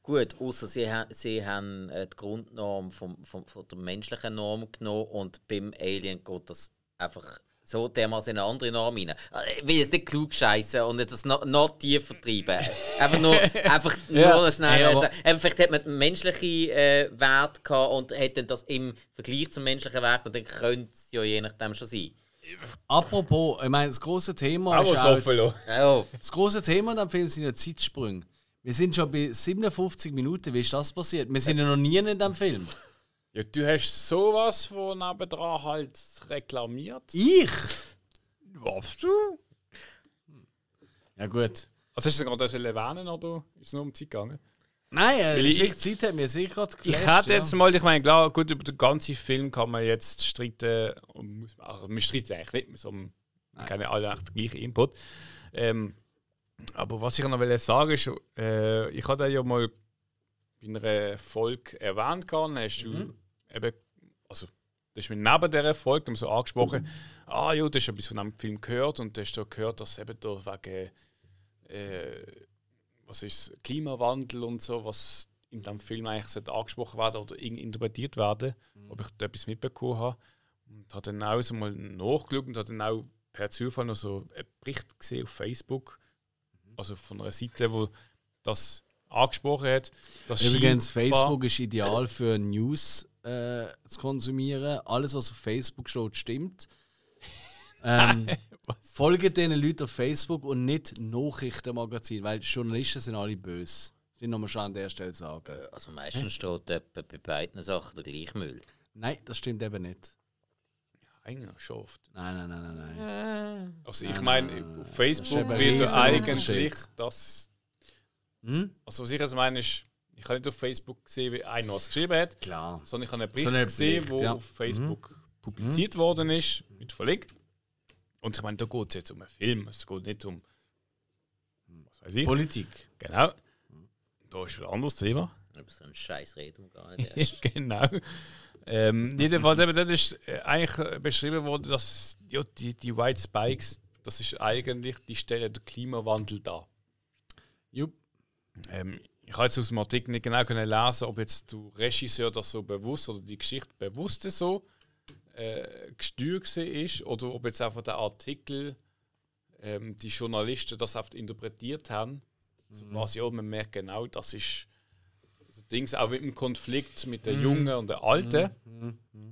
Gut, außer sie, ha sie haben äh, die Grundnorm vom, vom, von der menschlichen Norm genommen und beim Alien geht das einfach so dermaßen in eine andere Norm rein. Also, Ich will jetzt nicht klug scheißen und nicht das noch, noch tiefer treiben. Einfach nur, einfach Ja. nur schnell. Ja. Eben, vielleicht hat man einen menschlichen äh, Wert gehabt und hat dann das im Vergleich zum menschlichen Wert und dann könnte es ja je nachdem schon sein. Apropos, ich meine, das große Thema Aber ist so auch viel. jetzt- Ja, Das große Thema in dem Film sind ja Zeitsprünge. Wir sind schon bei 57 Minuten. Wie ist das passiert? Wir sind ja noch nie in dem Film. Ja, du hast sowas von nebendran halt reklamiert. Ich? Was du? Ja gut. Also hast du gerade erwähnen oder ist es nur um die Zeit gegangen? Nein, äh, Weil die ich- Zeit hat mir jetzt wirklich gerade Ich hätte jetzt mal, ich meine, klar, gut, über den ganzen Film kann man jetzt streiten, und muss man, also, wir streiten eigentlich nicht, wir haben alle echt den gleichen Input. Ähm, aber was ich noch will sagen ist, äh, ich hatte ja mal bei einer Folge erwähnt, dann hast du eben, also das ist mir neben dieser Folge so angesprochen, ah ja, du hast etwas von diesem Film gehört und du hast da gehört, dass eben da wegen äh, was ist Klimawandel und so, was in dem Film eigentlich angesprochen werden oder interpretiert werden, ob ich da etwas mitbekommen habe. Und habe dann auch so mal nachgeschaut und habe dann auch per Zufall noch so einen Bericht gesehen auf Facebook, also von einer Seite, wo das angesprochen hat. Übrigens, Facebook ist ideal für News äh, zu konsumieren. Alles, was auf Facebook steht, stimmt. Ähm, folgt diesen Leuten auf Facebook und nicht Nachrichtenmagazin, weil Journalisten sind alle böse. Das will ich nochmal schon an der Stelle sagen. also meistens steht etwa bei beiden Sachen der gleiche Müll. Nein, das stimmt eben nicht. Eigentlich schon oft. Nein, nein, nein, nein, nein. Also ich meine, auf Facebook wird ja eigentlich das. Hm? Also was ich jetzt meine ist, ich habe nicht auf Facebook gesehen, wie einer was geschrieben hat, Klar. sondern ich habe einen Bericht So einen gesehen, Bericht, wo ja. Mhm. auf Facebook publiziert worden ist, mit verlinkt. Und ich meine, da geht es jetzt um einen Film, es geht nicht um was weiß ich. Politik. Genau. Da ist ein anderes Thema. Über so einen Scheiß reden wir gar nicht erst. genau. Ähm, jedenfalls, eben, dort ist äh, eigentlich äh, beschrieben worden, dass ja, die, die White Spikes, das ist eigentlich die Stelle der Klimawandel da. Jupp. Ähm, ich habe jetzt aus dem Artikel nicht genau können lesen, ob jetzt der Regisseur das so bewusst oder die Geschichte bewusst so äh, gesteuert ist oder ob jetzt einfach der Artikel ähm, die Journalisten das oft interpretiert haben. So quasi, ja, man merkt genau, das ist Dings auch mit dem Konflikt mit den Jungen und den Alten.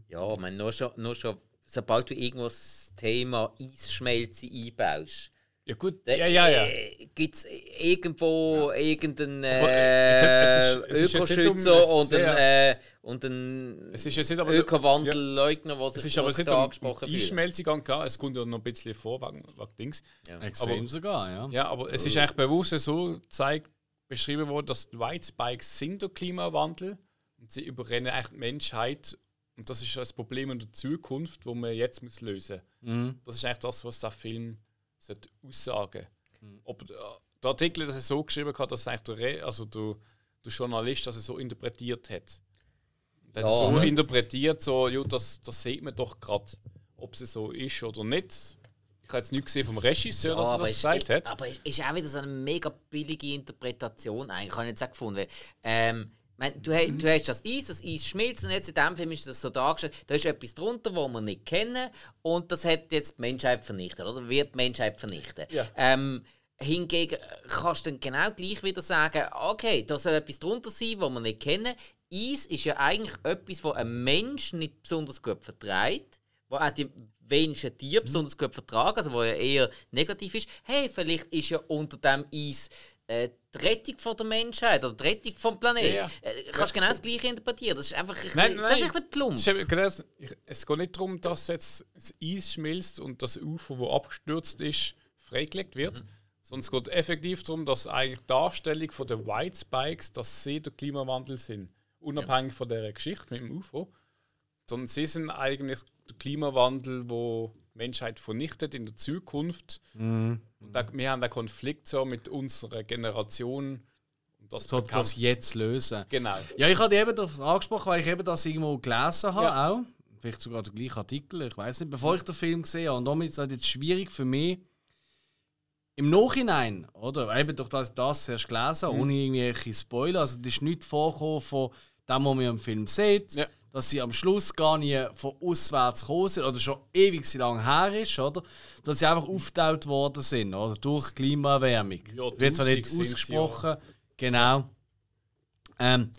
Ja, ich meine, nur schon, nur schon, sobald du irgendwo das Thema Eisschmelze einbaust, Ja gut, ja, ja, ja. Gibt es irgendwo irgendeinen Aber, äh, äh, es ist- es ist jetzt nicht um- Ökoschützer und ja, einen, ja. äh, und einen Es ist jetzt nicht aber Ökowandelleugner, der Es ist aber was nicht da um, angesprochen um fühlt. Einschmelzung gegangen, es kommt ja noch ein bisschen vor wegen, wegen Dings. Extrem Aber- sogar, ja. Ja, aber es ist eigentlich bewusst so gezeigt, beschrieben worden, dass die White Spikes sind der Klimawandel und sie überrennen eigentlich die Menschheit. Und das ist das Problem in der Zukunft, wo man jetzt muss lösen muss. Das ist eigentlich das, was der Film sollte aussagen sollte. Der Artikel dass er so geschrieben hat, dass eigentlich der, also der, der Journalist das so interpretiert hat. Das Ja, so ne? interpretiert, so, ja, das, das sieht man doch gerade, ob es so ist oder nicht. Habe jetzt nicht gesehen vom Regisseur, dass er das gesagt hat. aber es ist auch wieder so eine mega billige Interpretation eigentlich, habe ich jetzt auch gefunden. Weil, ähm, ich meine, du, ha- du hast das Eis, das Eis schmilzt und jetzt in diesem Film ist das so dargestellt, da ist etwas drunter, was wir nicht kennen und das hat jetzt die Menschheit vernichtet oder wird die Menschheit vernichten. Ja. Ähm, hingegen kannst du dann genau gleich wieder sagen, okay, da soll etwas drunter sein, was wir nicht kennen. Eis ist ja eigentlich etwas, was ein Mensch nicht besonders gut verträgt, wo auch die wenigsten Tiere besonders gut vertragen, also wo ja eher negativ ist. Hey, vielleicht ist ja unter dem Eis äh, die Rettung von der Menschheit oder die Rettung vom Planeten. Ja, ja. Äh, kannst genau das gleiche interpretieren. Das ist einfach ein Nein, bisschen, nein, das ist ein bisschen plump. Das ist eben genau Es geht nicht darum, dass jetzt das Eis schmilzt und das UFO, das abgestürzt ist, freigelegt wird. Sondern es geht effektiv darum, dass eigentlich die Darstellung von der White Spikes, dass sie der Klimawandel sind. Unabhängig von der Geschichte mit dem UFO. Sondern sie sind eigentlich der Klimawandel, wo die Menschheit vernichtet in der Zukunft. Und da, wir haben den Konflikt so mit unserer Generation. Und das So bekannt- das jetzt lösen. Genau. Ja, ich hatte eben das angesprochen, weil ich eben das irgendwo gelesen habe Ja. auch. Vielleicht sogar der gleiche Artikel, ich weiß nicht, bevor ich den Film gesehen habe. Und damit ist es halt jetzt schwierig für mich, im Nachhinein, oder? Eben durch das, das erst gelesen, Mhm. ohne irgendwelche Spoiler. Also, das ist nicht vorgekommen von dem, was man im Film sieht. Ja. Dass sie am Schluss gar nicht von auswärts gekommen sind, oder schon ewig so lang her ist, oder? Dass sie einfach aufgetaucht worden sind, oder? Durch Klimaerwärmung. Ja, Wird zwar nicht 1000 sind sie ausgesprochen, genau. Ähm,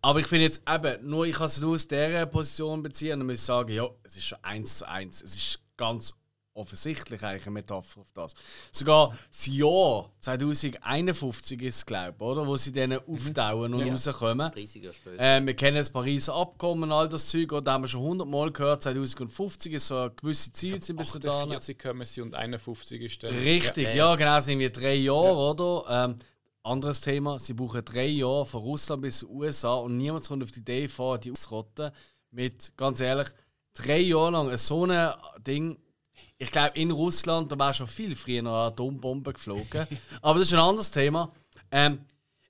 aber ich finde jetzt eben, nur ich kann es nur aus dieser Position beziehen und muss ich sagen, ja, es ist schon eins zu eins. Es ist ganz offensichtlich eigentlich eine Metapher auf das. Sogar das Jahr 2051 ist es, glaube ich, oder? Wo sie dann auftauen und Ja. rauskommen. 30 Jahre später. Äh, wir kennen das Pariser Abkommen und all das Zeug, und da haben wir schon 100 Mal gehört. 2050 ist so ein gewisse Ziel sind bis. 48 kommen sie und 51 ist der. Richtig, Ja, ja, ja. genau, sind wir drei Jahre, oder? Ähm, anderes Thema, sie brauchen drei Jahre von Russland bis zu USA und niemand kommt auf die Idee vor, die auszurotten. Mit, ganz ehrlich, drei Jahre lang so ein Ding. Ich glaube, in Russland, da wäre schon viel früher eine Atombombe geflogen. Aber das ist ein anderes Thema. Ähm,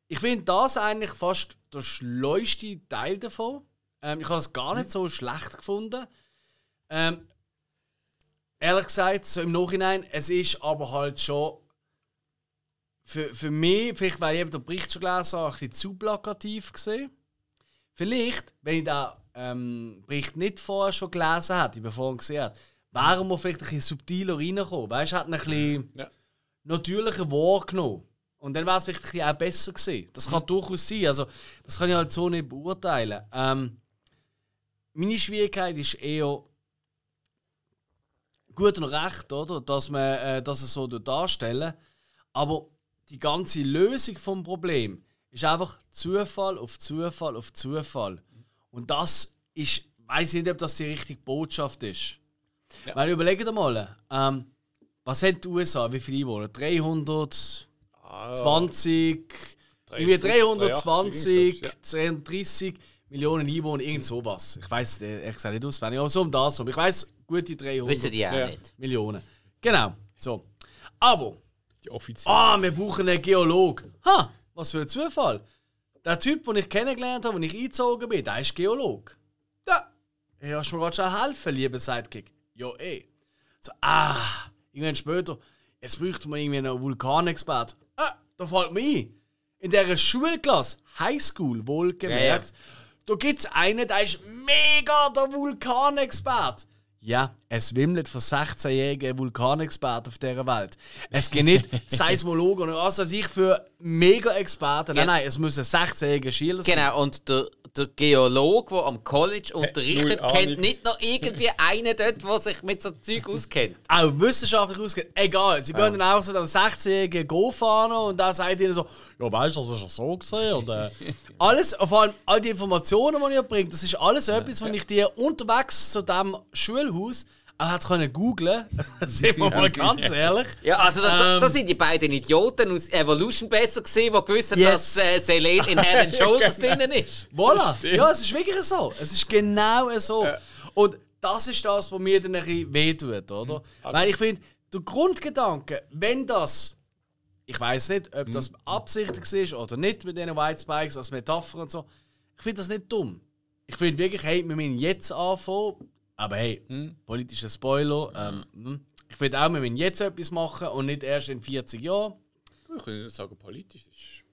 ich finde das eigentlich fast der schleuste Teil davon. Ähm, ich habe das gar nicht so schlecht gefunden. Ähm, ehrlich gesagt, so im Nachhinein, es ist aber halt schon für, für mich, vielleicht weil ich eben den Bericht schon gelesen habe, ein bisschen zu plakativ gesehen. Vielleicht, wenn ich den ähm, Bericht nicht vorher schon gelesen hätte, bevor ich ihn gesehen habe, wären wir vielleicht ein bisschen subtiler reingekommen. Weißt du, hätten ein bisschen Ja. natürlicher wahrgenommen. Und dann wäre es vielleicht ein bisschen auch besser gewesen. Das kann durchaus sein. Also, das kann ich halt so nicht beurteilen. Ähm, meine Schwierigkeit ist eher gut und recht, oder? Dass man äh, das so darstellen. Aber die ganze Lösung vom Problem ist einfach Zufall auf Zufall auf Zufall. Und das ist, weiß ich nicht, ob das die richtige Botschaft ist. Ja. Weil überlegt mal, ähm, was haben die USA? Wie viele Einwohner? 320, Ah, irgendwie 320, 83, ja. 230 Millionen Einwohner, irgend sowas. Ich weiß ehrlich gesagt nicht auswendig, aber so um das rum. Ich weiß gute 300 Wissen die auch Ja. Millionen. Genau, so. Aber Die offizielle. Ah, wir brauchen einen Geolog. Ha, was für ein Zufall. Der Typ, den ich kennengelernt habe, den ich eingezogen bin, der ist Geolog. Ja, hey, hast mir gerade schon helfen, lieber Sidekick? Ja, eh. So, ah, irgendwann später, jetzt bräuchte man irgendwie einen Vulkanexpert. Ah, da fällt mir ein. In dieser Schulklasse, Highschool wohlgemerkt, da gibt es einen, der ist mega der Vulkanexpert. Ja, es wimmelt von 16-jährigen Vulkanexperten auf dieser Welt. Es gibt nicht Seismologen und was weiß ich für Mega-Experten. Nein, Ja. nein, es müssen 16-jährige Schüler sein. Genau, und der, der Geologe, der am College unterrichtet, null kennt nicht noch irgendwie einen dort, der sich mit so Zeug auskennt. Auch wissenschaftlich ausgeht. Egal, sie gehen dann auch so einem 16-jährigen Go fahren und dann sagt ihnen so, ja weißt du, das ist ja so gesehen. Und, äh, alles, vor allem all die Informationen, die ihr bringt, das ist alles etwas, was ich dir unterwegs zu diesem Schulhaus er hat können googlen. Sind wir mal ganz ehrlich. Ja, also da, da, sind die beiden Idioten aus Evolution besser gesehen, die gewusst Yes. dass äh, Selene in Head and Shoulders drinnen ist. Voilà. Ja, es ist wirklich so. Es ist genau so. Und das ist das, was mir dann ein bisschen wehtut, oder? Weil ich finde, der Grundgedanke, wenn das, ich weiß nicht, ob das absichtlich ist oder nicht mit diesen White Spikes als Metapher und so, ich finde das nicht dumm. Ich finde wirklich, hey, wir müssen jetzt anfangen, aber hey, politischer Spoiler, ähm, hm. ich finde auch, wir müssen jetzt etwas machen und nicht erst in 40 Jahren. Ich würde nicht sagen, politisch. Ist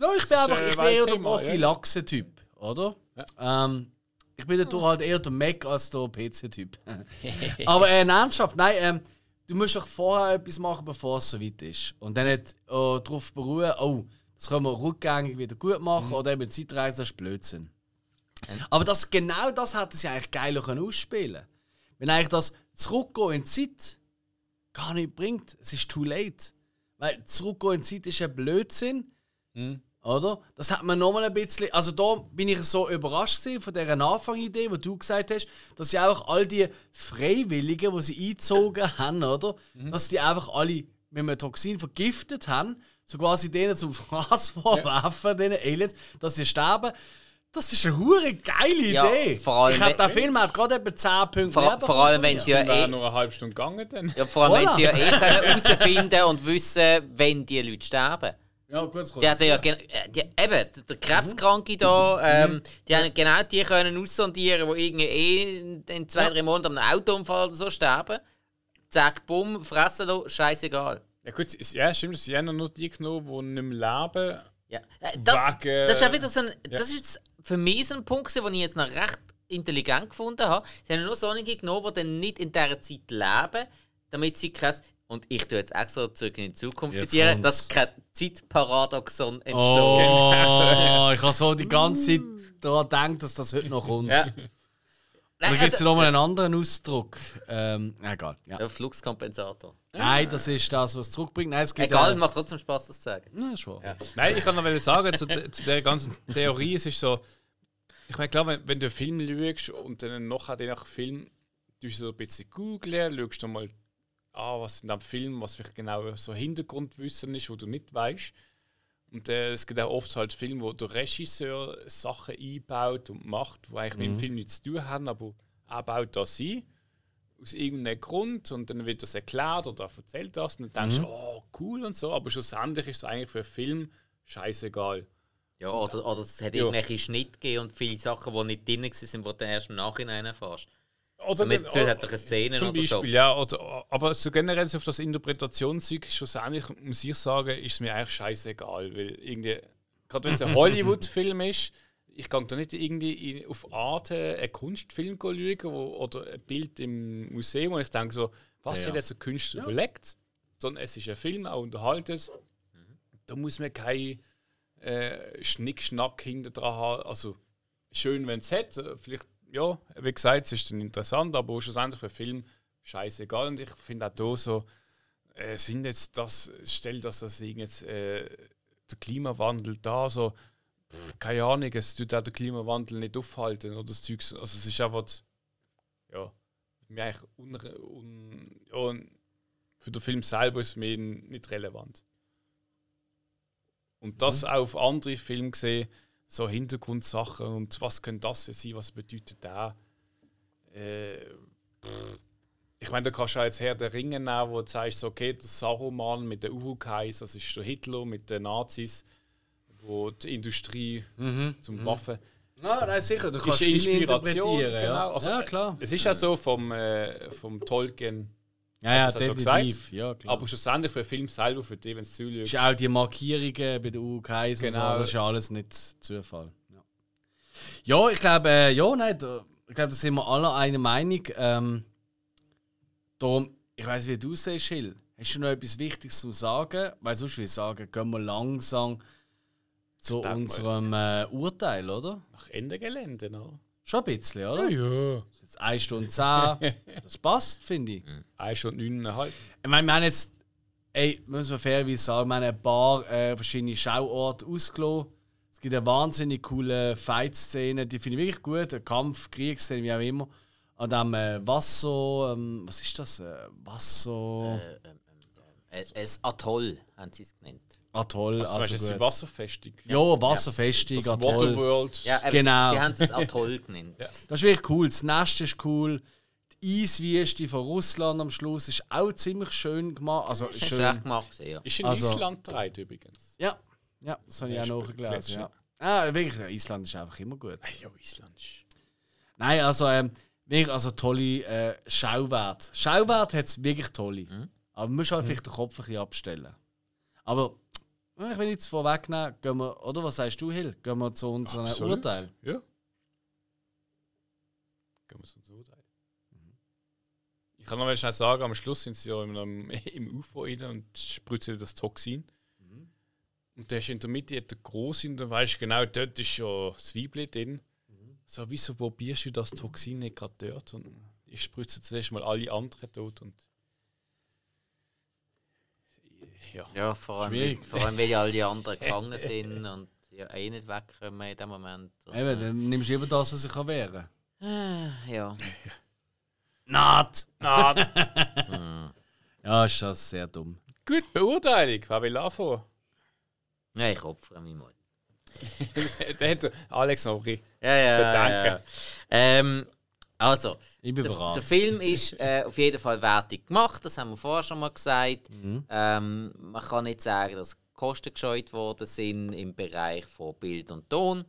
Ja, ich bin einfach, äh, ich bin eher der ja. Prophylaxe-Typ, oder? Ähm, ich bin dadurch halt eher der Mac als der PC-Typ. Aber äh, ernsthaft, nein, ähm, du musst doch vorher etwas machen, bevor es so weit ist. Und dann nicht äh, darauf beruhen, oh, das können wir rückgängig wieder gut machen oder eben Zeitreise, das ist Blödsinn. Aber das, genau das hätten sie eigentlich geiler können ausspielen Wenn eigentlich das Zurückgehen in die Zeit gar nicht bringt. Es ist too late. Weil Zurückgehen in die Zeit ist ein Blödsinn. Oder? Das hat man nochmal ein bisschen. Also da bin ich so überrascht von dieser Anfangidee, wo du gesagt hast, dass sie auch all die Freiwilligen, die sie eingezogen haben, oder? Dass die einfach alle mit einem Toxin vergiftet haben, so quasi denen zum Fraß vorwerfen, den Aliens, dass sie sterben. Das ist eine hure geile Ja, Idee. vor allem ich hab, wenn- der Film hat gerade etwa 10 Punkte Vor, vor allem, wenn sie ja wäre eh, nur eine halbe Stunde gegangen dann. ja, vor allem, wenn sie ja eh können herausfinden und wissen, wenn die Leute sterben. Ja, gut, das kommt Die ja äh, die, eben, der Krebskranke da, ähm, die haben genau die können aussondieren, die irgendwie eh in, zwei, drei Monaten an einem Autounfall oder so sterben. Zack, bumm, fressen lassen, scheißegal. Ja gut, es- ja stimmt, sie haben nur die genommen, die nicht mehr leben. Ja. Äh, Das, Wegen- das ist auch wieder so ein, das ist jetzt für mich so ein Punkt, gewesen, den ich jetzt noch recht intelligent gefunden habe. Sie haben nur solche genommen, die dann nicht in dieser Zeit leben, damit sie kein, und ich tue jetzt extra zurück in die Zukunft Jetzt zitieren, kommt's. dass kein Zeitparadoxon entsteht. Oh, ich habe so die ganze Zeit daran gedacht, dass das heute noch kommt. Ja. Da Nein, gibt es äh, nochmal einen anderen Ausdruck. Ähm, egal. Ja. der Fluxkompensator. Nein, das ist das, was es zurückbringt. Nein, es gibt Egal, äh, macht trotzdem Spaß, das zu sagen. Ja, ist schon. Nein, ich kann noch sagen, zu, zu der ganzen Theorie, es ist so, ich meine, klar, wenn, wenn du einen Film schaust und dann nachher den nach Film, du so ein bisschen googeln, schaust du mal an, was in dem Film, was vielleicht genau so Hintergrundwissen ist, wo du nicht weißt. Und äh, es gibt auch oft halt Filme, wo der Regisseur Sachen einbaut und macht, die eigentlich mit dem Film nichts zu tun haben, aber er baut das ein. Aus irgendeinem Grund und dann wird das erklärt oder er erzählt das und dann denkst du, oh cool und so, aber schlussendlich ist es eigentlich für einen Film scheißegal. Ja, oder, oder es hat Ja. irgendwelche Schnitte gegeben und viele Sachen, die nicht drin waren, die du erst im Nachhinein erfährst. Oder Mit zusätzlichen Szenen Zum oder so. Beispiel, ja. Oder, aber so generell so auf das Interpretationssieg, schlussendlich muss ich sagen, ist es mir eigentlich scheißegal. Weil irgendwie, gerade wenn es ein Hollywood-Film ist, ich kann da nicht irgendwie auf Arte einen Kunstfilm schauen wo, oder ein Bild im Museum und ich denke so, was Ja. hat jetzt der Künstler überlegt? Sondern es ist ein Film, auch unterhaltet. Da muss man kein äh, Schnickschnack hinter dran haben. Also schön, wenn es hat. Äh, Vielleicht, ja, wie gesagt, es ist dann interessant, aber schlussendlich für einen Film scheißegal. Und ich finde auch hier so, äh, sind jetzt das, stell das, das jetzt äh, der Klimawandel da, so, pff, keine Ahnung, es tut auch der Klimawandel nicht aufhalten oder das Zeugs. Also es ist einfach, ja, für mich eigentlich un, un, ja, für den Film selber ist es mich nicht relevant. Und das auch auf andere Filme gesehen, so Hintergrundsachen und was könnte das jetzt sein, was bedeutet da? Äh, ich meine, da kannst du auch jetzt her der Ringe nehmen, wo du sagst, so, okay, der Saruman mit den Urukais, das ist der Hitler mit den Nazis, wo die Industrie zum Waffen. Ja, nein, sicher. Du Ist kannst viel Inspiration, interpretieren. genau. Ja, Also, ja klar. Es ist ja so vom, äh, vom Tolkien, Ja, ja, das also definitiv. Ja, klar. aber schlussendlich für den Film selber, für die, wenn es ist zuschaust. auch die Markierungen bei der UKs und so, Genau. das ist alles nicht Zufall. Ja, ja ich glaube, äh, ja, nein, da, ich glaube, da sind wir alle einer Meinung. Ähm, darum, ich weiß, wie du siehst, Schill. Hast du noch etwas Wichtiges zu sagen? Weil sonst würde ich sagen, gehen wir langsam zu unserem äh, Urteil, oder? Nach Ende Gelände, ne? Schon ein bisschen, oder? Ja. Jetzt 1 Stunde 10. Das passt, finde ich. Eine Stunde neuneinhalb. Ich meine, wir haben jetzt, ey, müssen wir fairerweise sagen, wir haben ein paar äh, verschiedene Schauorte ausgelassen. Es gibt eine wahnsinnig coole Fight-Szene, die finde ich wirklich gut. Ein Kampf, Kriegsszene, wie auch immer. an dem äh, Wasser. Ähm, was ist das? Äh, Wasser. Äh, Es Atoll haben sie es genannt. Atoll. Also, Also, weißt du, jetzt die gut. Wasserfestung. ja, Wasserfestung, Das Atoll. Waterworld. Ja, aber Genau. sie, sie haben es Atoll genannt. Das ist wirklich cool. Das Nest ist cool. Die Eiswüste von Russland am Schluss ist auch ziemlich schön gemacht. Also Das ist schön. schlecht gemacht, ja. Ist in Also- Island gedreht übrigens. Ja, ja, das habe ich Ja, auch ist nachgelesen. Gletscher. Ja. Ah, wirklich, Island ist einfach immer gut. Ah, ja, Island ist. Nein, also ähm, wirklich also tolle äh, Schauwert. Schauwert hat es wirklich tolle. Mhm. Aber man muss halt vielleicht den Kopf ein bisschen abstellen. Aber ich will nichts vorwegnehmen, gehen wir, oder was sagst du, Hill? Gehen wir zu unserem Absolut. Urteil. Ja. Gehen wir so so rein. Ich kann noch mal schnell sagen, am Schluss sind sie ja im, im, UFO rein und spritzen das Toxin. Und der ist in der Mitte der groß und dann weißt du genau, dort ist ja das Weibli drin. So, wieso probierst du das Toxin nicht gerade dort? Und ich spritze zuerst mal alle anderen tot und. Ja. Ja, vor allem, Schwierig. vor allem weil ja all die anderen gefangen sind und ja eh nicht wegkommen in dem Moment. Und, Eben, dann nimmst du lieber das, was ich kann wehren äh, ja. Not! Hm. Ja, ist das sehr dumm. Gut, Beurteilung. Wer will anfangen? ja, ich opfere mich mal. Hat Alex noch ein bisschen Ja, ja, bedanken. ja. Ähm, also, Ich bin der, der. Film ist äh, auf jeden Fall wertig gemacht, das haben wir vorher schon mal gesagt. Ähm, man kann nicht sagen, dass Kosten gescheut worden sind im Bereich von Bild und Ton.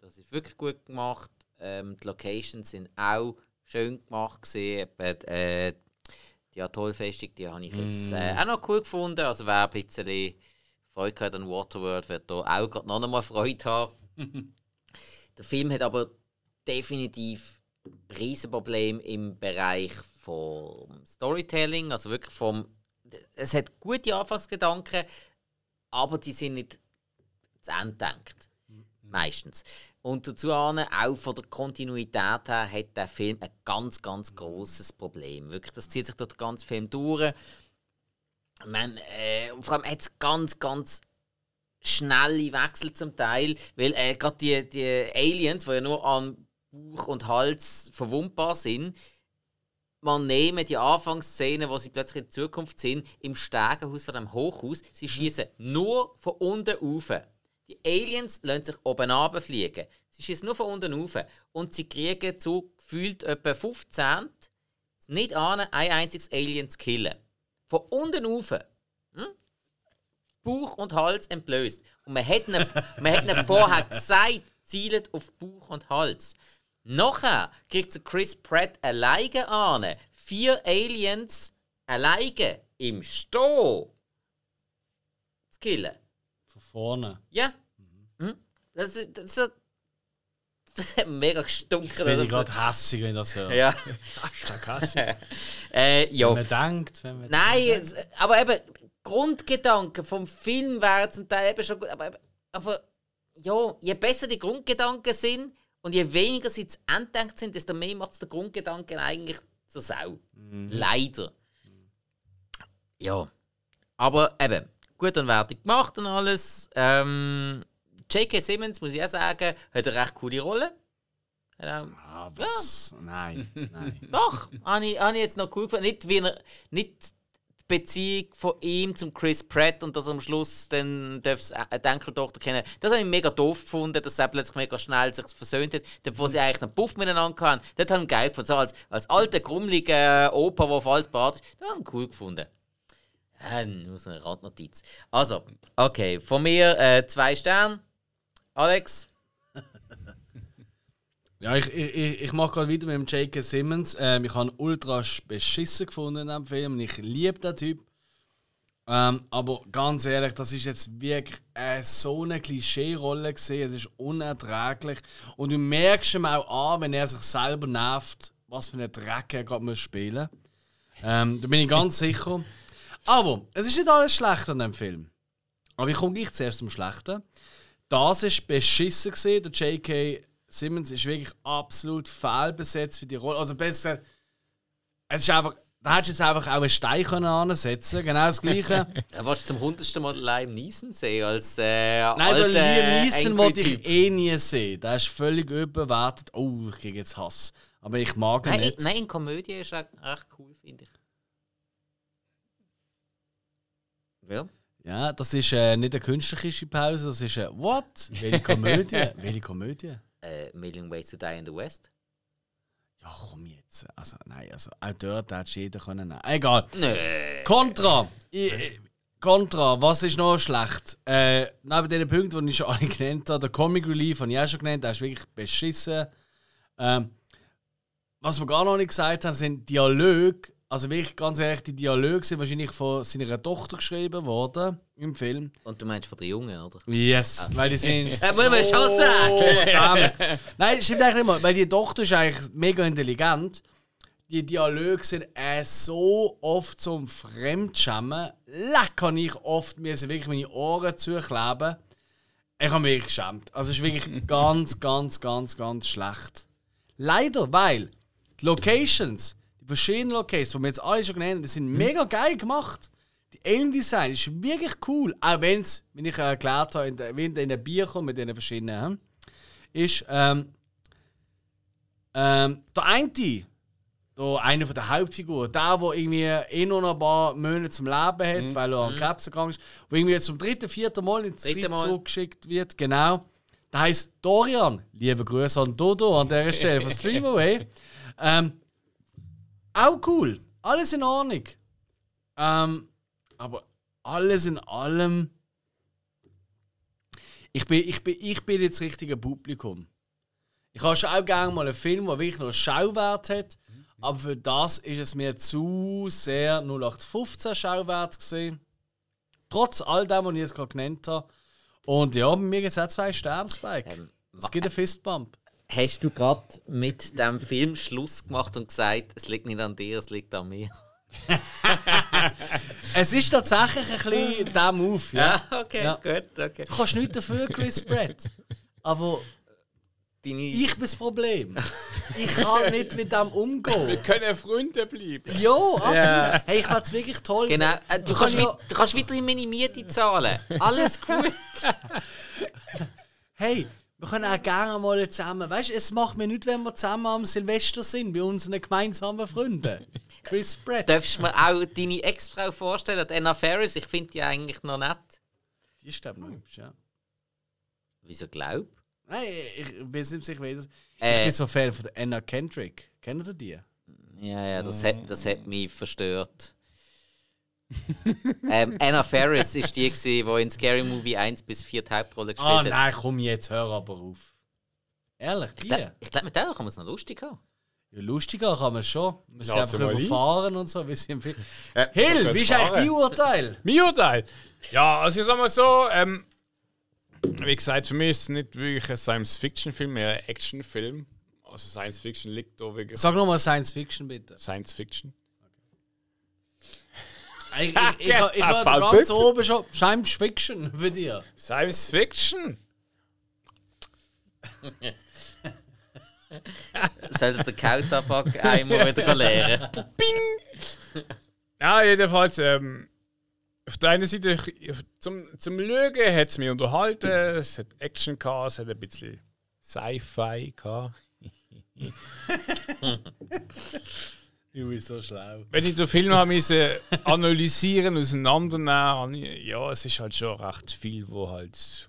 Das ist wirklich gut gemacht. Ähm, die Locations sind auch schön gemacht. Gewesen. Äh, die Atollfestung, die habe ich jetzt äh, auch noch cool gefunden. Also wer ein bisschen Freude hat an Waterworld, wird da auch gerade noch einmal Freude haben. Der Film hat aber definitiv Riesenproblem im Bereich vom Storytelling, also wirklich vom. Es hat gute Anfangsgedanken, aber die sind nicht zu Ende gedacht. Meistens. Und dazu auch von der Kontinuität her, hat der Film ein ganz, ganz großes Problem. Wirklich, das zieht sich durch den ganzen Film durch. Man, äh, vor allem hat es ganz, ganz schnelle Wechsel zum Teil, weil äh, gerade die, die Aliens, die ja nur an Bauch und Hals verwundbar sind, man nehme die Anfangsszene, wo sie plötzlich in der Zukunft sind, im Stegenhaus von dem Hochhaus, sie schießen nur von unten rauf. Die Aliens lassen sich oben runterfliegen. Sie schießen nur von unten rauf. Und sie kriegen zu gefühlt etwa 15 nicht an, ein einziges Alien zu killen. Von unten rauf. Hm? Bauch und Hals entblößt. Und man hat ihnen, man hat ihnen vorher gesagt, zielt auf Bauch und Hals. Nachher kriegt Chris Pratt alleine an. Vier Aliens alleine im Stehen zu killen. Von vorne. Ja. Mhm. Das, ist- das, das hat mega gestunken. Ich bin gerade hässig, wenn ich das höre. Ja. äh, ja. Wenn man denkt, wenn man Nein, es, aber eben, Grundgedanken vom Film wären zum Teil eben schon gut, aber, aber ja, je besser die Grundgedanken sind und je weniger sie zu Ende gedacht sind, desto mehr macht es der Grundgedanken eigentlich zur Sau. Leider. Ja. Aber eben, gut und wertig gemacht und alles. Ähm, J.K. Simmons, muss ich auch sagen, hat eine recht coole Rolle. Auch- Ah, was? Nein, nein. doch, habe ich, hab ich jetzt noch cool gefunden. Nicht, wie er, nicht Beziehung von ihm zum Chris Pratt und dass er am Schluss dann eine Enkeltochter kennen. Das habe ich mega doof gefunden, dass er plötzlich mega schnell sich versöhnt hat. Dort, wo sie eigentlich einen Puff miteinander hatten, das habe ich geil gefunden. So als, als alter, grummeliger Opa, der auf alles badet, das habe ich cool gefunden. Ja, nur so eine Randnotiz. Also, okay, von mir äh, zwei Sterne. Alex? Ja, ich, ich, ich, mache gerade wieder mit dem J.K. Simmons. Ähm, ich habe ihn ultra sch- beschissen gefunden in diesem Film. Ich liebe den Typ. Ähm, aber ganz ehrlich, das ist jetzt wirklich äh, so eine Klischee-Rolle gesehen. Es ist unerträglich. Und du merkst ihm auch an, wenn er sich selber nervt, was für einen Dreck er gerade muss spielen ähm, Da bin ich ganz sicher. Aber es ist nicht alles schlecht an dem Film. Aber ich komme gleich zuerst zum Schlechten. Das ist beschissen gesehen. Der J.K. Simmons ist wirklich absolut fehlbesetzt für die Rolle. Also besser es ist einfach. Da hättest du jetzt einfach auch einen Stein können ansetzen Genau das Gleiche. Ja, warst du zum hundertsten Mal Liam Neeson sehen als äh, Nein, der Liam Neeson wollte ich eh nie sehen. Der ist völlig überbewertet. Oh, ich kriege jetzt Hass. Aber ich mag ihn Nein, nicht. nein, in Komödie ist er recht cool, finde ich. Ja. Ja, das ist äh, nicht eine künstlerische Pause, das ist eine What? Welche Komödie? Welche Komödie? Äh, Million Ways to Die in the West. Ja, komm jetzt. Also, nein, also auch dort hätte jeder können nehmen. Egal. Nö. Contra. Ich, ich- Contra, was ist noch schlecht? Äh, neben den Punkten, die ich schon alle genannt habe, der Comic Relief habe ich auch schon genannt, der ist wirklich beschissen. Ähm, was wir gar noch nicht gesagt haben, sind Dialoge. Also wirklich ganz ehrlich, die Dialoge sind wahrscheinlich von seiner Tochter geschrieben worden im Film. Und du meinst von der Jungen, oder? Yes, weil die sind. Ja, muss man schon sagen. Nein, stimmt eigentlich nicht mal, weil die Tochter ist eigentlich mega intelligent. Die Dialoge sind äh, so oft zum Fremdschämen. Leck kann ich oft mir wirklich meine Ohren zukleben. Ich habe mich wirklich geschämt. Also es ist wirklich ganz, ganz, ganz, ganz schlecht. Leider, weil die Locations, verschiedenen Locations, die wir jetzt alle schon genannt haben, die sind mega geil gemacht. Die Alien Design ist wirklich cool. Auch wenn es, wie ich erklärt habe, in der, in den Bier kommt mit den verschiedenen, hm, ist, ähm, ähm, der eine, der eine von der Hauptfiguren, der, der irgendwie eh noch ein paar Monate zum Leben hat, weil er an Krebs erkrankt ist, der irgendwie zum dritten, vierten Mal ins Dritte zurückgeschickt wird, genau. Der heißt Dorian. Liebe Grüße an Dodo an dieser Stelle von Streamaway. ähm, auch cool. Alles in Ordnung. Ähm, aber alles in allem. Ich bin, ich bin, ich bin jetzt das richtige Publikum. Ich habe schon auch gerne mal einen Film, der wirklich noch einen Schauwert hat. Aber für das ist es mir zu sehr 0815 Schauwert gesehen. Trotz all dem, was ich jetzt gerade genannt habe. Und ja, bei mir gibt es auch zwei Sterne, Spike. Ähm, es gibt einen Fistbump. Hast du gerade mit dem Film Schluss gemacht und gesagt, es liegt nicht an dir, es liegt an mir? Es ist tatsächlich ein bisschen der Move, ja. okay, Ja. gut, okay. Du kannst nichts dafür, Chris Pratt. Aber Deine ich bin das Problem. Ich kann nicht mit dem umgehen. Wir können Freunde bleiben. Ja, also, hey, ich fand es wirklich toll. Genau, äh, du, kannst kann wei- du kannst weiterhin meine Miete zahlen. Alles gut. Hey, wir können auch gerne mal zusammen. Weißt du, es macht mir nichts, wenn wir zusammen am Silvester sind, bei unseren gemeinsamen Freunden. Chris Pratt. Darfst du mir auch deine Ex-Frau vorstellen, die Anna Ferris? Ich finde die eigentlich noch nett. Die ist, glaube ich, noch hübsch, ja. Wieso glaub? Nein, ich bin nicht sicher, wie das. Ich Äh. bin so ein Fan von der Anna Kendrick. Kennt ihr die? Ja, ja, das hat, das hat mich verstört. ähm, Anna Ferris ist die, gewesen, die in Scary Movie 1 bis 4 die Hauptrolle gespielt Ah, hat. nein, komm jetzt, hör aber auf. Ehrlich, Ich die? glaube, glaub, mit der kann man es noch lustig haben. Ja, lustiger kann man schon. Wir sind Lass einfach sie mal ein. überfahren und so. Wie sie im Film. das Hill, wie ist eigentlich dein Urteil? Mein Urteil? Ja, also ich sag mal so, ähm, wie gesagt, für mich ist es nicht wirklich ein Science-Fiction-Film, mehr ein Action-Film. Also Science-Fiction liegt da wegen Sag nochmal Science Fiction, bitte. Science-Fiction. Ich, ich, ich, ich, war ganz oben schon. Science Fiction für dir. Science-Fiction? Sollte der Kautabak einmal wieder leeren. Ja, jedenfalls, ähm, auf der einen Seite, ich- zum, zum Lügen hat es mich unterhalten, es hat Action gehabt, es hat ein bisschen Sci-Fi gehabt. Du bist so schlau. Wenn ich den Film habe analysieren, auseinandernehmen, ich- ja, es ist halt schon recht viel, wo halt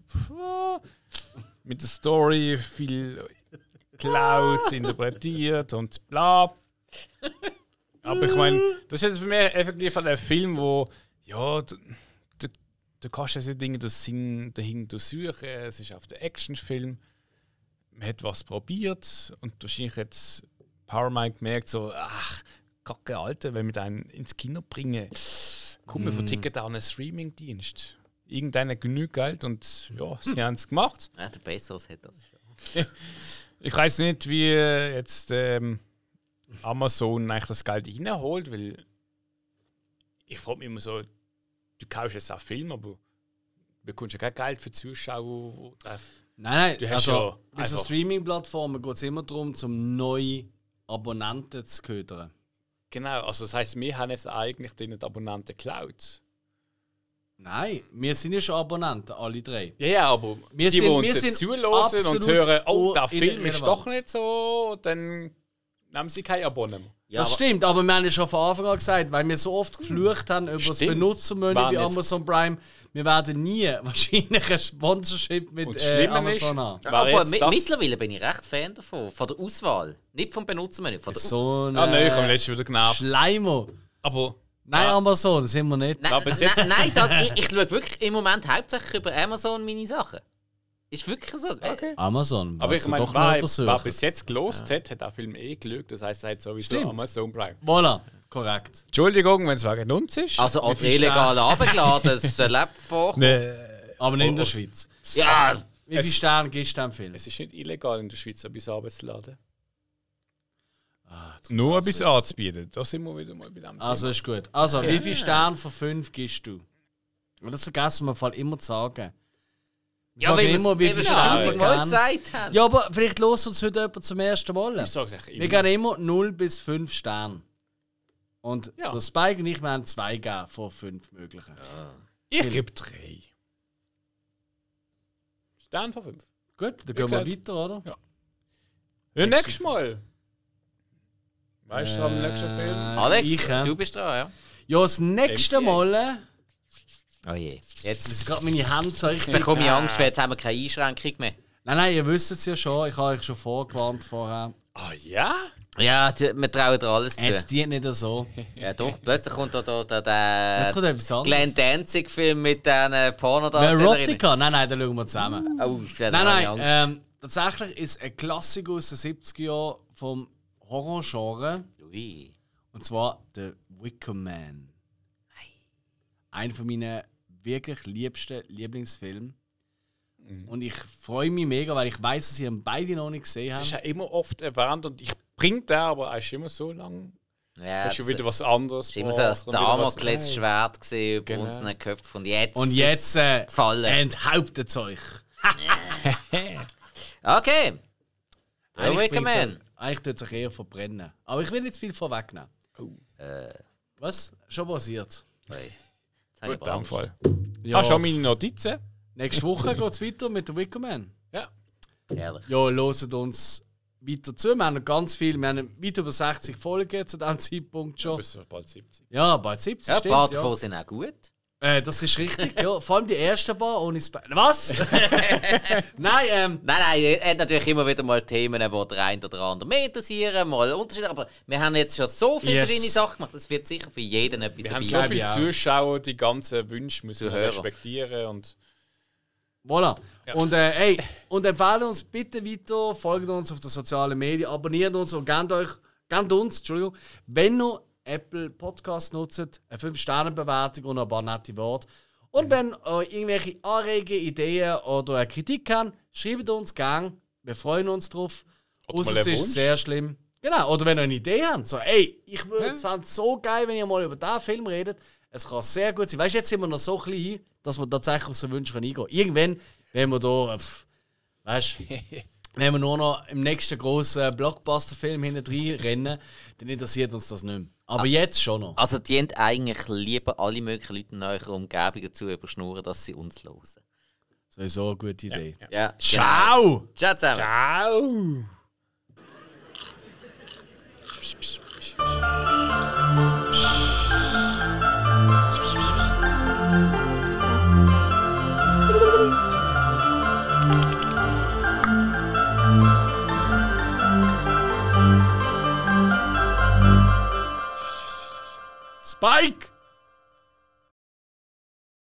mit der Story viel klaut, interpretiert und bla. Aber ich meine, das ist jetzt für mich effektiv ein Film, wo ja, du, du, du kannst diese Dinge den Sinn dahinter suchen. Es ist auf der Actionfilm. Man hat was probiert und wahrscheinlich jetzt Powermind gemerkt, so, ach, kacke, Alter, wenn wir den ins Kino bringen, komm, wir verticken da einen Streamingdienst. Irgendeiner genügt Geld und ja, sie haben es gemacht. Ja, der Bezos hat das schon. Ich weiß nicht, wie jetzt ähm, Amazon eigentlich das Geld reinholt, weil ich frage mich immer so, du kaufst jetzt auch Film, aber bekommst ja kein Geld für Zuschauer. drauf- Nein, nein, Du hast also, ja bei so Streaming-Plattformen geht es immer darum, zum neue Abonnenten zu ködern. Genau, also das heißt, wir haben jetzt eigentlich den Abonnenten geklaut. Nein, wir sind ja schon Abonnenten, alle drei. Ja, ja, aber Wir die, sind- die uns wir jetzt sind zuhören und hören, oh, der Film ist doch nicht so, dann nehmen sie kein Abonnement. Ja, das aber- stimmt, aber wir haben ja schon von Anfang an gesagt, weil wir so oft geflucht haben über das. Benutzermenü bei Amazon Prime, wir werden nie wahrscheinlich ein Sponsorship mit Und das äh, Amazon ist- haben. Das- mittlerweile bin ich recht Fan davon. Von der Auswahl. Nicht vom Benutzermenü. Von der So ein Ah, nein, ich habe letztes wieder genervt. Schleimer. Aber Nein, Ja. Amazon, sind wir nicht. Nein, Aber nein, nein da, ich, ich schaue wirklich im Moment hauptsächlich über Amazon meine Sachen. Ist wirklich so. Okay. Amazon. Aber ich also meine, wer, bis jetzt gelost hat, hat auch Film eh gelügt. Das heisst, er hat sowieso Stimmt. Amazon Prime. Voilà, korrekt. Entschuldigung, wenn es wegen uns ist. Also als illegal abgeladen, das lebt vor. Aber nicht in der Oh, oh. Schweiz. Ja, Wie viele Es- Sterne gibst du dem Film? es ist nicht illegal in der Schweiz, etwas abzuladen. Ah, Nur etwas anzubieten. Da sind wir wieder mal bei dem Also Thema. ist gut. Also, wie viele Sterne von 5 gibst du? Und das vergessen wir im Fall immer zu sagen. Ja weil immer, wie wir tausendmal gesagt haben. Ja, aber vielleicht los uns heute jemand zum ersten Mal. Ich sage es eigentlich Wir immer. geben immer 0 bis 5 Sterne. Und Ja. der Spike und ich werden 2 geben von 5 möglichen. Ich gebe drei. Stern von fünf. Gut, dann gehen wir weiter, oder? Ja, nächstes Mal. Weißt du, am Äh, nächsten Film? Alex, Ich, äh, du bist dran, ja? Ja, das nächste MCA. Mal. Äh, Oh je. Jetzt ist gerade meine Hand so richtig. bekomme ich Angst, weil jetzt haben wir keine Einschränkung mehr. Nein, nein, ihr wisst es ja schon. Ich habe euch schon vorgewarnt vorher. Ah ja? Ja, die- wir trauen dir alles Jetzt zu. dient nicht so. Ja doch, plötzlich kommt da, da, da Jetzt kommt der etwas anderes. Glenn Danzig-Film mit diesen Wer Pornodarstellerinnen. Erotica? Nein, nein, da schauen wir zusammen. Oh, sehr Nein, nein, Angst. ähm, tatsächlich ist ein Klassiker aus den 70er Jahren vom Horrorgenre. Ui. Und zwar The Wicker Man. Einer von meinen wirklich liebsten Lieblingsfilmen. Und ich freue mich mega, weil ich weiß, dass ihr ihn beide noch nicht gesehen Das ist habt. ja immer oft erwähnt und ich bringe den, aber er ist immer so lang. Ja, Hast du das wieder was anderes? ist immer so ein Damoklesschwert gesehen über Genau. unseren Köpfen. Und jetzt, Und ist jetzt es äh, gefallen. enthauptet es euch. Okay. Eigentlich Man. Eigentlich tut es euch eher verbrennen. Aber ich will nicht zu viel vorwegnehmen. Äh, Was? Schon passiert. oi. Gut, in dem. Fall. Ja, Hast du auch meine Notizen? nächste Woche geht es weiter mit The Wicker Man. Ja. Herrlich. Ja, loset uns weiter zu. Wir haben noch ganz viel, wir haben weit über 60 Folgen zu diesem Zeitpunkt schon. bist ja bald 70. Ja, bald 70, Ja, ein stimmt. paar ja. davon sind auch gut. Äh, das ist richtig, ja. Vor allem die ersten paar ohne Sp Was? Nein, ähm, Nein, nein, er hat natürlich immer wieder mal Themen, die der eine oder andere mehr interessieren, mal Unterschiede. Aber wir haben jetzt schon so viele Yes. verschiedene Sachen gemacht, es wird sicher für jeden etwas Wir haben dabei so sein. viele ich auch. Zuschauer, die ganzen Wünsche müssen wir respektieren. Und voilà. Und, äh, ey, und empfehlen uns bitte weiter, folgt uns auf den sozialen Medien, abonniert uns und gebt euch, gebt uns, Entschuldigung, wenn ihr Apple Podcast nutzt, eine 5-Sterne-Bewertung und ein paar nette Worte. Und wenn ihr irgendwelche Anregungen, Ideen oder eine Kritik habt, schreibt uns gerne. Wir freuen uns drauf. Oder Außer es ist sehr schlimm. Genau, oder wenn ihr eine Idee habt, so, ey, ich würde es fände so geil, wenn ihr mal über diesen Film redet. Es kann sehr gut sein. Weißt du, jetzt sind wir noch so klein, dass wir tatsächlich auf so Wünsche eingehen können. Irgendwann, wenn wir da, äh, pff, weißt du, wenn wir nur noch im nächsten grossen Blockbuster-Film hinten rennen, dann interessiert uns das nicht mehr. Aber jetzt schon noch. Also, die haben eigentlich lieber alle möglichen Leute in eurer Umgebung dazu überschnurren, dass sie uns hören. Sowieso eine gute Idee. Ja, genau. Ciao! Ciao zusammen. Ciao! Spike!